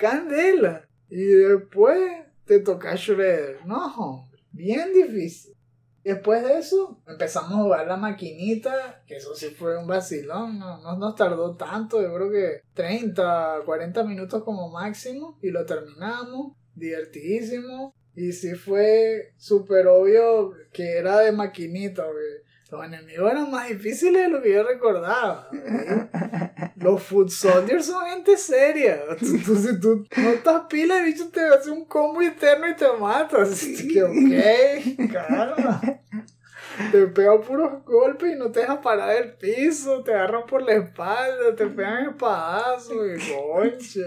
S1: Candela. Y después te toca Shredder. No, bien difícil. Después de eso, empezamos a jugar la maquinita, que eso sí fue un vacilón, no, no nos tardó tanto, yo creo que 30, 40 minutos como máximo, y lo terminamos, divertidísimo, y sí fue súper obvio que era de maquinita, porque los enemigos eran más difíciles de lo que yo recordaba. Los Food Soldiers son gente seria. Tú, tú- tú no estás pila, el bicho te hace un combo interno y te mata. Así que, ok, calma. Te pega puros golpes y no te deja parar del piso. Te agarran por la espalda, te pegan espadazos y conche.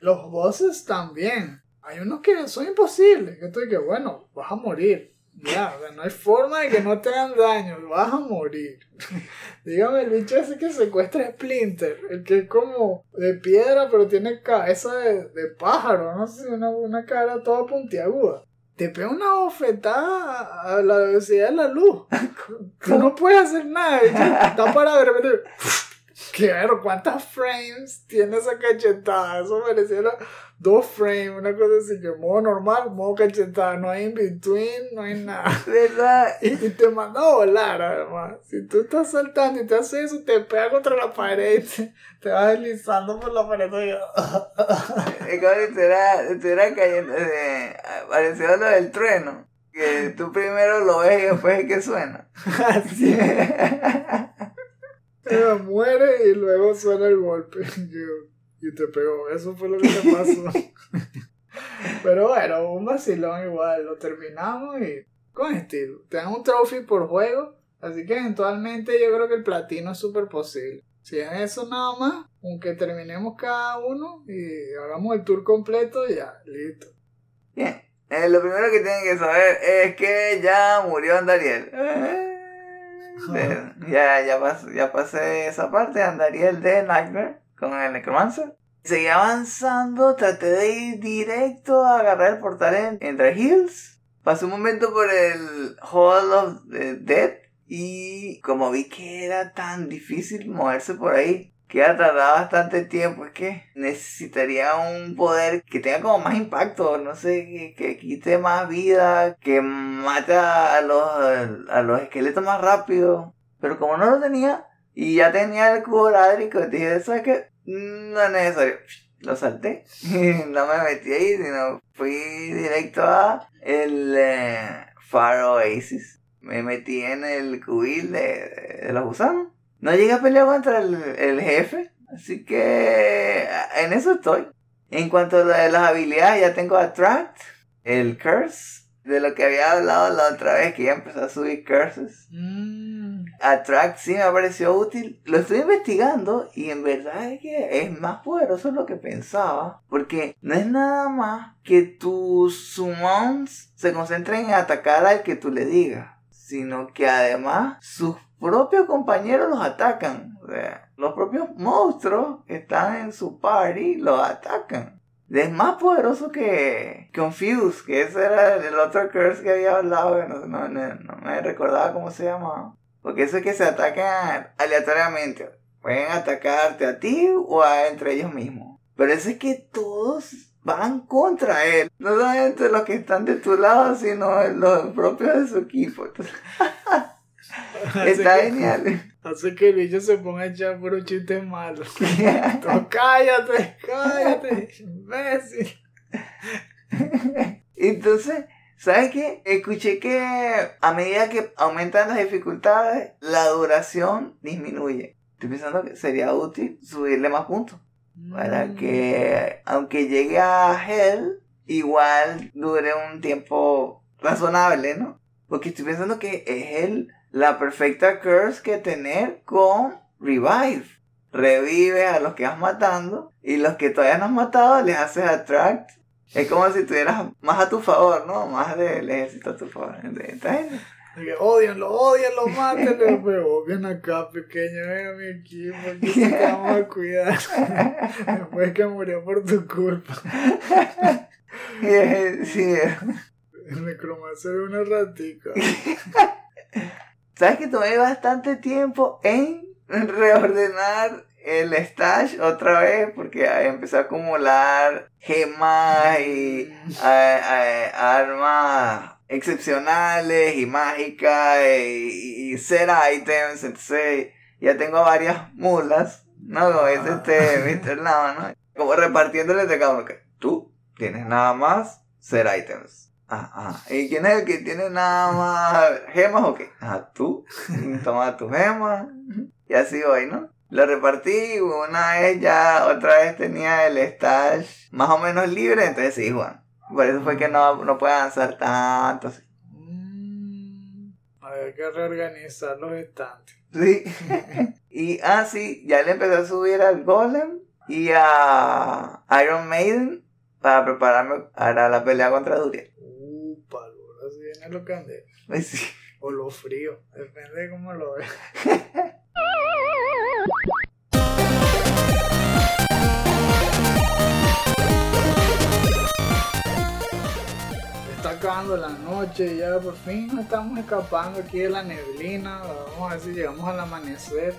S1: Los bosses también. Hay unos que son imposibles. Que estoy que, bueno, vas a morir. Ya, o sea, no hay forma de que no te hagan daño, vas a morir. Dígame, el bicho ese que secuestra a Splinter, el que es como de piedra, pero tiene cabeza de, de pájaro, no sé, una, una cara toda puntiaguda. Te pega una bofetada a la velocidad de la luz. Tú no puedes hacer nada, bicho, está para de repente. Claro, ¿cuántas frames tiene esa cachetada? Eso merecía la- dos frames, una cosa así que modo normal, modo cachetada, no hay in between, no hay nada.
S2: ¿Verdad?
S1: Y, y te manda a volar, además. Si tú estás saltando y te haces eso, te pega contra la pared, te, te vas deslizando por la pared. y-
S2: Es como si estuviera, estuviera cayendo, eh, pareció lo del trueno. Que tú primero lo ves y después es que suena.
S1: Así. Ella muere y luego suena el golpe. Y te pegó. Eso fue lo que te pasó. Pero bueno, un vacilón igual. Lo terminamos y con estilo. Te dan un trophy por juego. Así que eventualmente yo creo que el platino es súper posible. Si es eso nada más, aunque terminemos cada uno y hagamos el tour completo, ya, listo.
S2: Bien. Eh, lo primero que tienen que saber es que ya murió Andariel. Eh, ya, ya, pas- ya pasé esa parte, Andariel de Nightmare con el Necromancer. Seguí avanzando, traté de ir directo a agarrar el portal en, entre Hills. Pasé un momento por el Hall of the Dead y como vi que era tan difícil moverse por ahí, que iba a tardar bastante tiempo, es que necesitaría un poder que tenga como más impacto, no sé, que, que quite más vida, que mate a los, a los esqueletos más rápido. Pero como no lo tenía, y ya tenía el cubo ladrico, dije, ¿sabes qué? No es necesario. Lo salté. no me metí ahí, sino fui directo a el eh, Far Oasis. Me metí en el cubil de, de los gusanos. No llegué a pelear contra el, el jefe. Así que en eso estoy. En cuanto a las habilidades, ya tengo Attract, el Curse. De lo que había hablado la otra vez, que ya empezó a subir curses.
S1: Mm,
S2: Attract sí me pareció útil. Lo estoy investigando y en verdad es que es más poderoso de lo que pensaba. Porque no es nada más que tus summons se concentren en atacar al que tú le digas. Sino que además sus propios compañeros los atacan. O sea, los propios monstruos que están en su party los atacan. Es más poderoso que Confuse, que ese era el otro curse que había hablado, no, no- no- no me recordaba cómo se llamaba. Porque eso es que se atacan aleatoriamente. Pueden atacarte a ti o a entre ellos mismos. Pero eso es que todos van contra él. No solamente los que están de tu lado, sino los propios de su equipo. Entonces, está
S1: que-
S2: genial.
S1: Hace que el bicho se ponga a echar por un chiste malo. Cállate, cállate, imbécil.
S2: Entonces, ¿sabes qué? Escuché que a medida que aumentan las dificultades, la duración disminuye. Estoy pensando que sería útil subirle más puntos. Para
S1: Mm.
S2: que, aunque llegue a Hell, igual dure un tiempo razonable, ¿no? Porque estoy pensando que es el, la perfecta curse que tener con Revive. Revive a los que vas matando y los que todavía no has matado les haces attract. Es como si tuvieras más a tu favor, ¿no? Más del ejército a tu favor.
S1: Que odianlo, odianlo, mátenlo. Pero ven acá, pequeño, ven a mi equipo, aquí sí te vamos a cuidar. Después que murió por tu culpa.
S2: Es- sí,
S1: El necromancer es una ratica.
S2: ¿Sabes que tomé bastante tiempo en reordenar el stash otra vez? Porque empecé a acumular gemas y a- a- armas excepcionales y mágicas y, y ser items. Entonces ya tengo varias mulas, ¿no? Como dice este Mr. Lama, ¿no? Como repartiéndoles de cada uno. que Tú tienes nada más ser items. Ah, ah. ¿Y quién es el que tiene nada más gemas o qué? Ah, tú. Toma tus gemas. Y así voy, ¿no? Lo repartí una vez ya, otra vez tenía el stash más o menos libre, entonces sí, Juan. Por eso fue que no, no puede avanzar tanto. así.
S1: Mm, Había que reorganizar los estantes.
S2: Sí. y ah, sí, ya le empecé a subir al Golem y a Iron Maiden para prepararme para la pelea contra Duriel.
S1: Upa, ahora sí tiene lo candela.
S2: Pues sí.
S1: O lo frío, depende de cómo lo veas. Está acabando la noche ya por fin nos estamos escapando aquí de la neblina. Vamos a ver si llegamos al amanecer.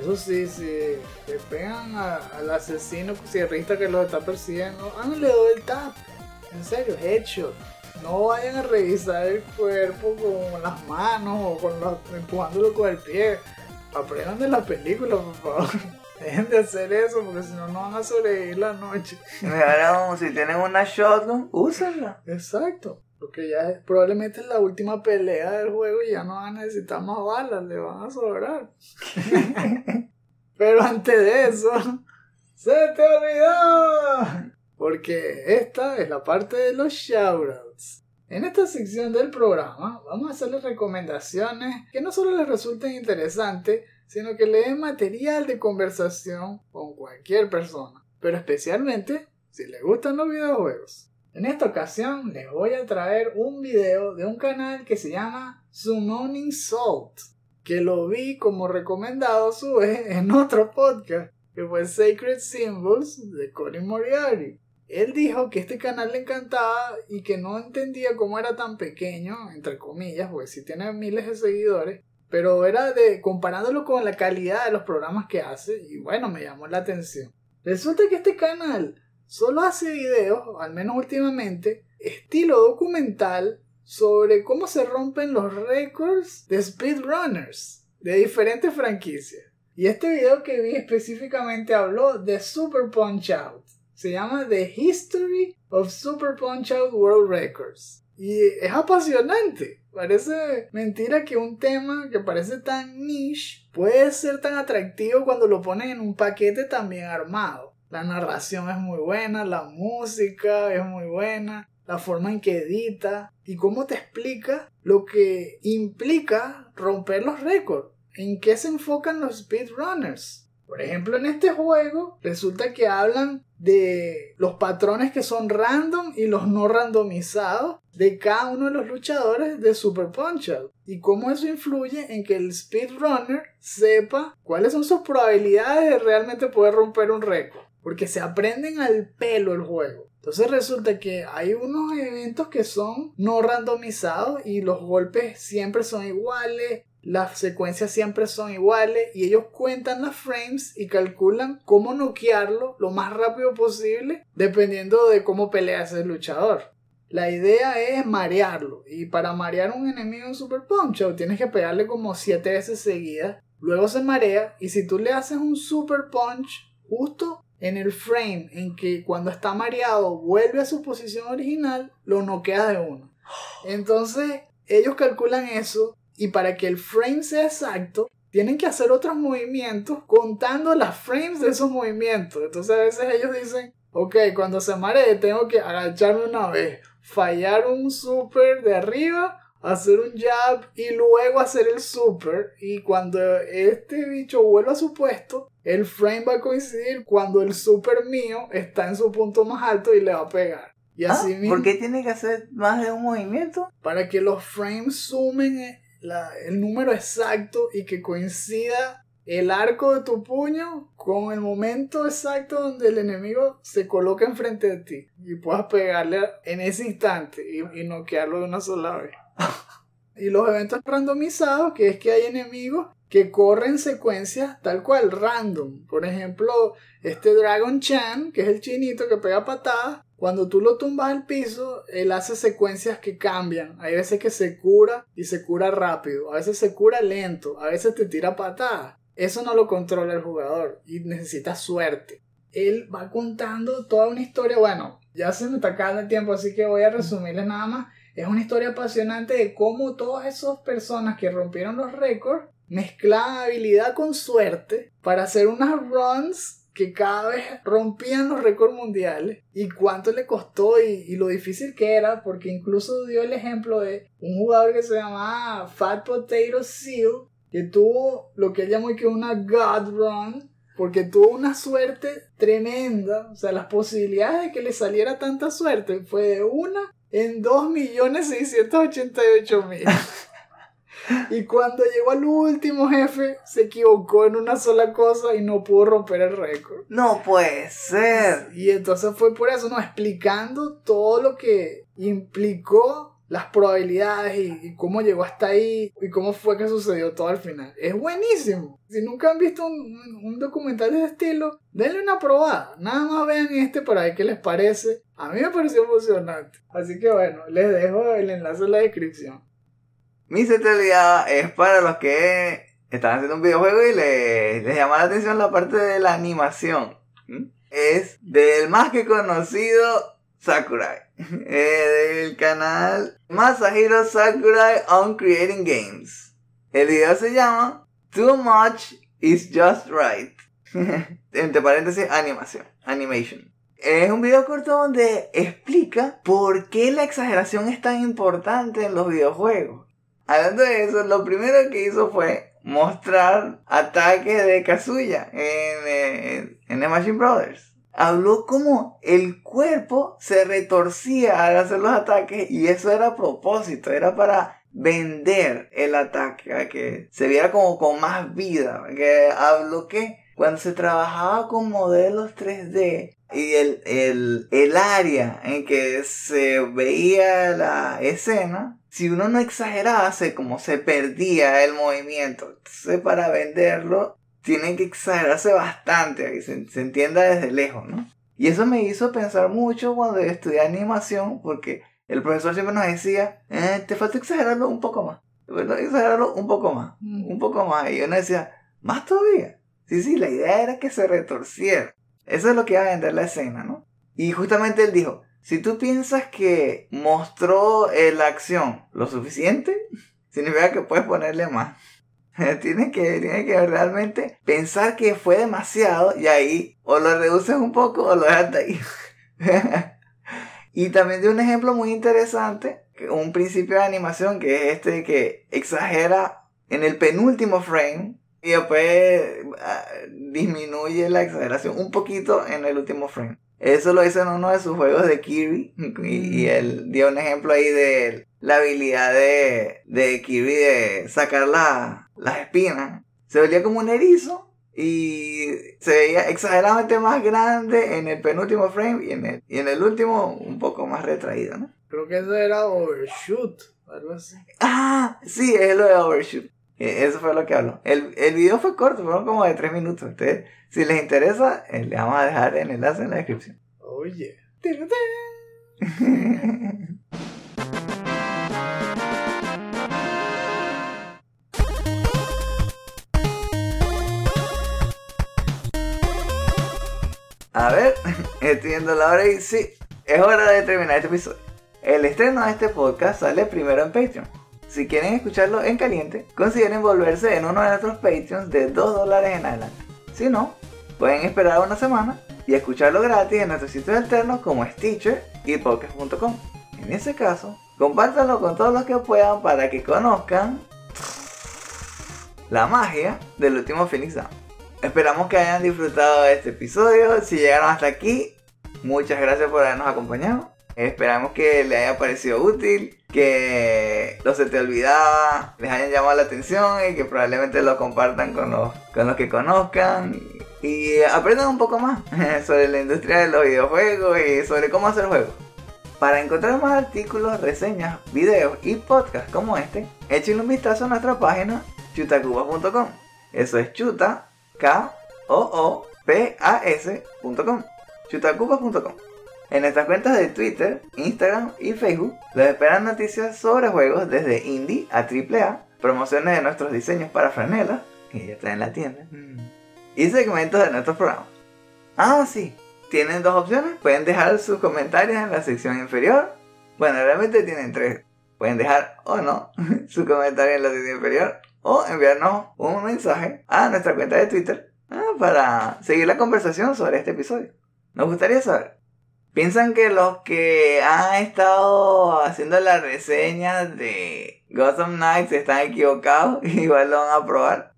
S1: Eso sí, si le pegan al asesino cierrista que lo está persiguiendo, háganle doble el tap. En serio, headshot. No vayan a revisar el cuerpo con las manos o con los, empujándolo con el pie. Aprendan de la película, por favor. Dejen de hacer eso porque si no, no van a sobrevivir la noche.
S2: Aún, si tienen una shotgun, úsenla.
S1: Exacto. Porque ya es- probablemente es la última pelea del juego y ya no van a necesitar más balas, le van a sobrar. Pero antes de eso, ¡se te olvidó! Porque esta es la parte de los shoutouts. En esta sección del programa vamos a hacerles recomendaciones que no solo les resulten interesantes, sino que le den material de conversación con cualquier persona, pero especialmente si les gustan los videojuegos. En esta ocasión les voy a traer un video de un canal que se llama Summoning Salt, que lo vi como recomendado a su vez en otro podcast, que fue Sacred Symbols de Cory Moriarty. Él dijo que este canal le encantaba y que no entendía cómo era tan pequeño, entre comillas, porque sí tiene miles de seguidores, pero era de comparándolo con la calidad de los programas que hace y bueno, me llamó la atención. Resulta que este canal solo hace videos, al menos últimamente, estilo documental sobre cómo se rompen los récords de speedrunners de diferentes franquicias. Y este video que vi específicamente habló de Super Punch Out. Se llama The History of Super Punch Out World Records. Y es apasionante. Parece mentira que un tema que parece tan niche puede ser tan atractivo cuando lo ponen en un paquete tan bien armado. La narración es muy buena, la música es muy buena, la forma en que edita y cómo te explica lo que implica romper los récords. ¿En qué se enfocan los speedrunners? Por ejemplo, en este juego resulta que hablan de los patrones que son random y los no randomizados de cada uno de los luchadores de Super Punch Out y cómo eso influye en que el speedrunner sepa cuáles son sus probabilidades de realmente poder romper un récord porque se aprenden al pelo el juego. Entonces resulta que hay unos eventos que son no randomizados y los golpes siempre son iguales, las secuencias siempre son iguales y ellos cuentan las frames y calculan cómo noquearlo lo más rápido posible dependiendo de cómo pelea ese luchador. La idea es marearlo y para marear un enemigo en Super Punch tienes que pegarle como 7 veces seguidas, luego se marea y si tú le haces un Super Punch justo en el frame en que cuando está mareado vuelve a su posición original, lo noqueas de uno. Entonces ellos calculan eso y para que el frame sea exacto, tienen que hacer otros movimientos contando las frames de esos movimientos. Entonces a veces ellos dicen, ok, cuando se maree tengo que agacharme una vez, fallar un super de arriba, hacer un jab y luego hacer el super. Y cuando este bicho vuelva a su puesto, el frame va a coincidir cuando el super mío está en su punto más alto y le va a pegar. Y
S2: Ah,
S1: mismo,
S2: ¿Por qué tiene que hacer más de un movimiento?
S1: para que los frames sumen el número exacto y que coincida el arco de tu puño con el momento exacto donde el enemigo se coloca enfrente de ti y puedas pegarle en ese instante y, y noquearlo de una sola vez. y los eventos randomizados, que es que hay enemigos que corren secuencias tal cual, random. Por ejemplo, este Dragon Chan, que es el chinito que pega patadas, cuando tú lo tumbas al piso, él hace secuencias que cambian. Hay veces que se cura y se cura rápido, a veces se cura lento, a veces te tira patadas. Eso no lo controla el jugador y necesita suerte. Él va contando toda una historia, bueno, ya se me está acabando el tiempo, así que voy a resumirles nada más. Es una historia apasionante de cómo todas esas personas que rompieron los récords mezclaban habilidad con suerte para hacer unas runs que cada vez rompían los récords mundiales y cuánto le costó y, lo difícil que era porque incluso dio el ejemplo de un jugador que se llamaba Fat Potato Seal que tuvo lo que él llamó que una God Run porque tuvo una suerte tremenda o sea las posibilidades de que le saliera tanta suerte fue de una en 2.688.000. Y cuando llegó al último jefe, se equivocó en una sola cosa y no pudo romper el récord.
S2: No puede ser.
S1: Y entonces fue por eso, ¿no? Explicando todo lo que implicó las probabilidades y, y cómo llegó hasta ahí y cómo fue que sucedió todo al final. Es buenísimo. Si nunca han visto un, un- documental de ese estilo, denle una probada. Nada más vean este para ver qué les parece. A mí me pareció emocionante. Así que bueno, les dejo el enlace en la descripción.
S2: Mi olvidaba es para los que están haciendo un videojuego y les, llama la atención la parte de la animación. Es del más que conocido Sakurai. Del canal Masahiro Sakurai on Creating Games. El video se llama Too Much is Just Right. Entre paréntesis, animación. Animation. Es un video corto donde explica por qué la exageración es tan importante en los videojuegos. Hablando de eso, lo primero que hizo fue mostrar ataques de Kazuya en, eh, en Smash Brothers. Habló como el cuerpo se retorcía al hacer los ataques y eso era a propósito, era para vender el ataque, a que se viera como con más vida. Que que cuando se trabajaba con modelos 3D y el, el, el área en que se veía la escena, si uno no exageraba, se, como se perdía el movimiento. Entonces, para venderlo, tienen que exagerarse bastante, que se, se entienda desde lejos, ¿no? Y eso me hizo pensar mucho cuando estudié animación, porque el profesor siempre nos decía, eh, te falta exagerarlo un poco más, te falta exagerarlo un poco más, un poco más. Y uno decía, más todavía. Sí, sí, la idea era que se retorciera. Eso es lo que iba a vender la escena, ¿no? Y justamente él dijo, si tú piensas que mostró eh, la acción lo suficiente, significa que puedes ponerle más. tienes, que, tienes que realmente pensar que fue demasiado y ahí o lo reduces un poco o lo dejas de ahí. y también de un ejemplo muy interesante, un principio de animación que es este que exagera en el penúltimo frame y después ah, disminuye la exageración un poquito en el último frame. Eso lo hizo en uno de sus juegos de Kirby. Y, y él dio un ejemplo ahí de la habilidad de, de Kirby de sacar la- las espinas. Se veía como un erizo. Y se veía exageradamente más grande en el penúltimo frame y en el, y en el último un poco más retraído, ¿no?
S1: Creo que eso era Overshoot, algo así.
S2: Ah, sí, es lo de Overshoot. Eh, Eso fue lo que habló. El, el video fue corto, fueron como de 3 minutos. Entonces, si les interesa, eh, le vamos a dejar el enlace en la descripción.
S1: Oye.
S2: A ver, estoy viendo la hora y sí, es hora de terminar este episodio. El estreno de este podcast sale primero en Patreon. Si quieren escucharlo en caliente, consideren volverse en uno de nuestros Patreons de 2 dólares en adelante. Si no, pueden esperar una semana y escucharlo gratis en nuestros sitios alternos como Stitcher y Podcast.com. En ese caso, compártanlo con todos los que puedan para que conozcan la magia del último Phoenix Down. Esperamos que hayan disfrutado de este episodio. Si llegaron hasta aquí, muchas gracias por habernos acompañado. Esperamos que les haya parecido útil, que no se te olvidaba, les hayan llamado la atención y que probablemente lo compartan con los, con los que conozcan. Y aprendan un poco más sobre la industria de los videojuegos y sobre cómo hacer juegos. Para encontrar más artículos, reseñas, videos y podcasts como este, échenle un vistazo a nuestra página chutacubas.com. Eso es chuta, k o En nuestras cuentas de Twitter, Instagram y Facebook los esperan noticias sobre juegos desde indie a AAA, promociones de nuestros diseños para franelas, que ya está en la tienda, y segmentos de nuestros programas. Ah, sí, tienen dos opciones. Pueden dejar sus comentarios en la sección inferior. Bueno, realmente tienen tres. Pueden dejar o no su comentario en la sección inferior o enviarnos un mensaje a nuestra cuenta de Twitter ah, para seguir la conversación sobre este episodio. Nos gustaría saber. ¿Piensan que los que han estado haciendo las reseñas de Gotham Knights están equivocados? Igual lo van a probar.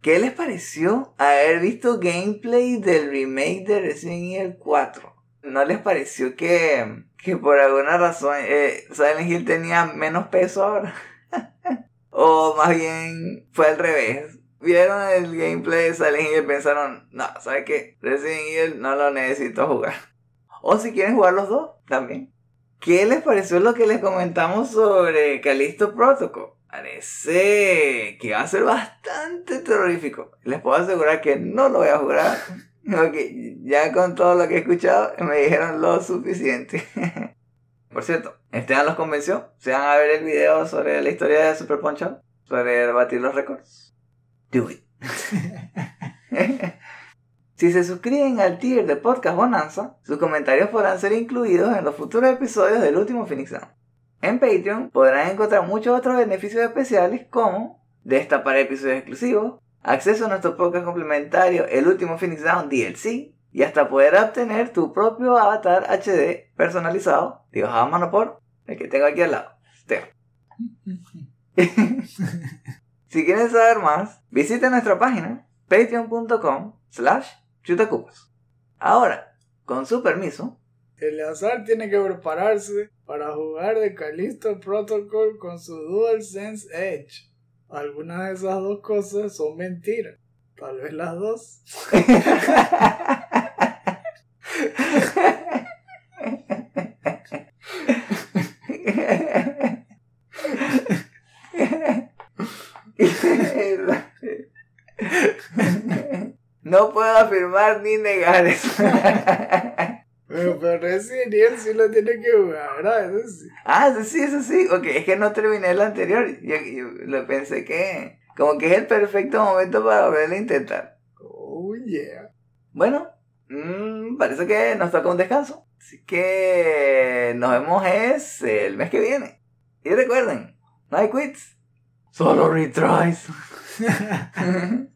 S2: ¿Qué les pareció haber visto gameplay del remake de Resident Evil 4? ¿No les pareció que, que por alguna razón eh, Silent Hill tenía menos peso ahora. o más bien fue al revés. Vieron el gameplay de Silent Hill y pensaron, no, ¿sabes qué? Resident Evil no lo necesito jugar. O si quieren jugar los dos, también. ¿Qué les pareció lo que les comentamos sobre Callisto Protocol? Parece que va a ser bastante terrorífico. Les puedo asegurar que no lo voy a jugar. Porque ya con todo lo que he escuchado me dijeron lo suficiente. Por cierto, Esteban los convenció. Se van a ver el video sobre la historia de Super Punch Out. Sobre batir los récords. Do it. Si se suscriben al tier de Podcast Bonanza, sus comentarios podrán ser incluidos en los futuros episodios del último Phoenix Down. En Patreon podrán encontrar muchos otros beneficios especiales como destapar episodios exclusivos, acceso a nuestro podcast complementario El último Phoenix Down DLC y hasta poder obtener tu propio avatar HD personalizado, dibujado a mano por el que tengo aquí al lado, Teo. si quieren saber más, visiten nuestra página patreon.com slash chutacupas. Ahora, con su permiso,
S1: Eleazar tiene que prepararse para jugar de Callisto Protocol con su DualSense Edge. Algunas de esas dos cosas son mentiras. Tal vez las dos.
S2: no puedo afirmar ni negar eso.
S1: Pero, pero Resident Evil sí lo tiene que jugar, ¿verdad? Eso sí.
S2: Ah, eso sí, eso sí. Ok, es que no terminé el anterior. Yo, yo lo pensé que como que es el perfecto momento para volver a intentar.
S1: Oh, yeah.
S2: Bueno, mm, parece que nos toca un descanso. Así que nos vemos es el mes que viene. Y recuerden, no hay quits. Solo retries.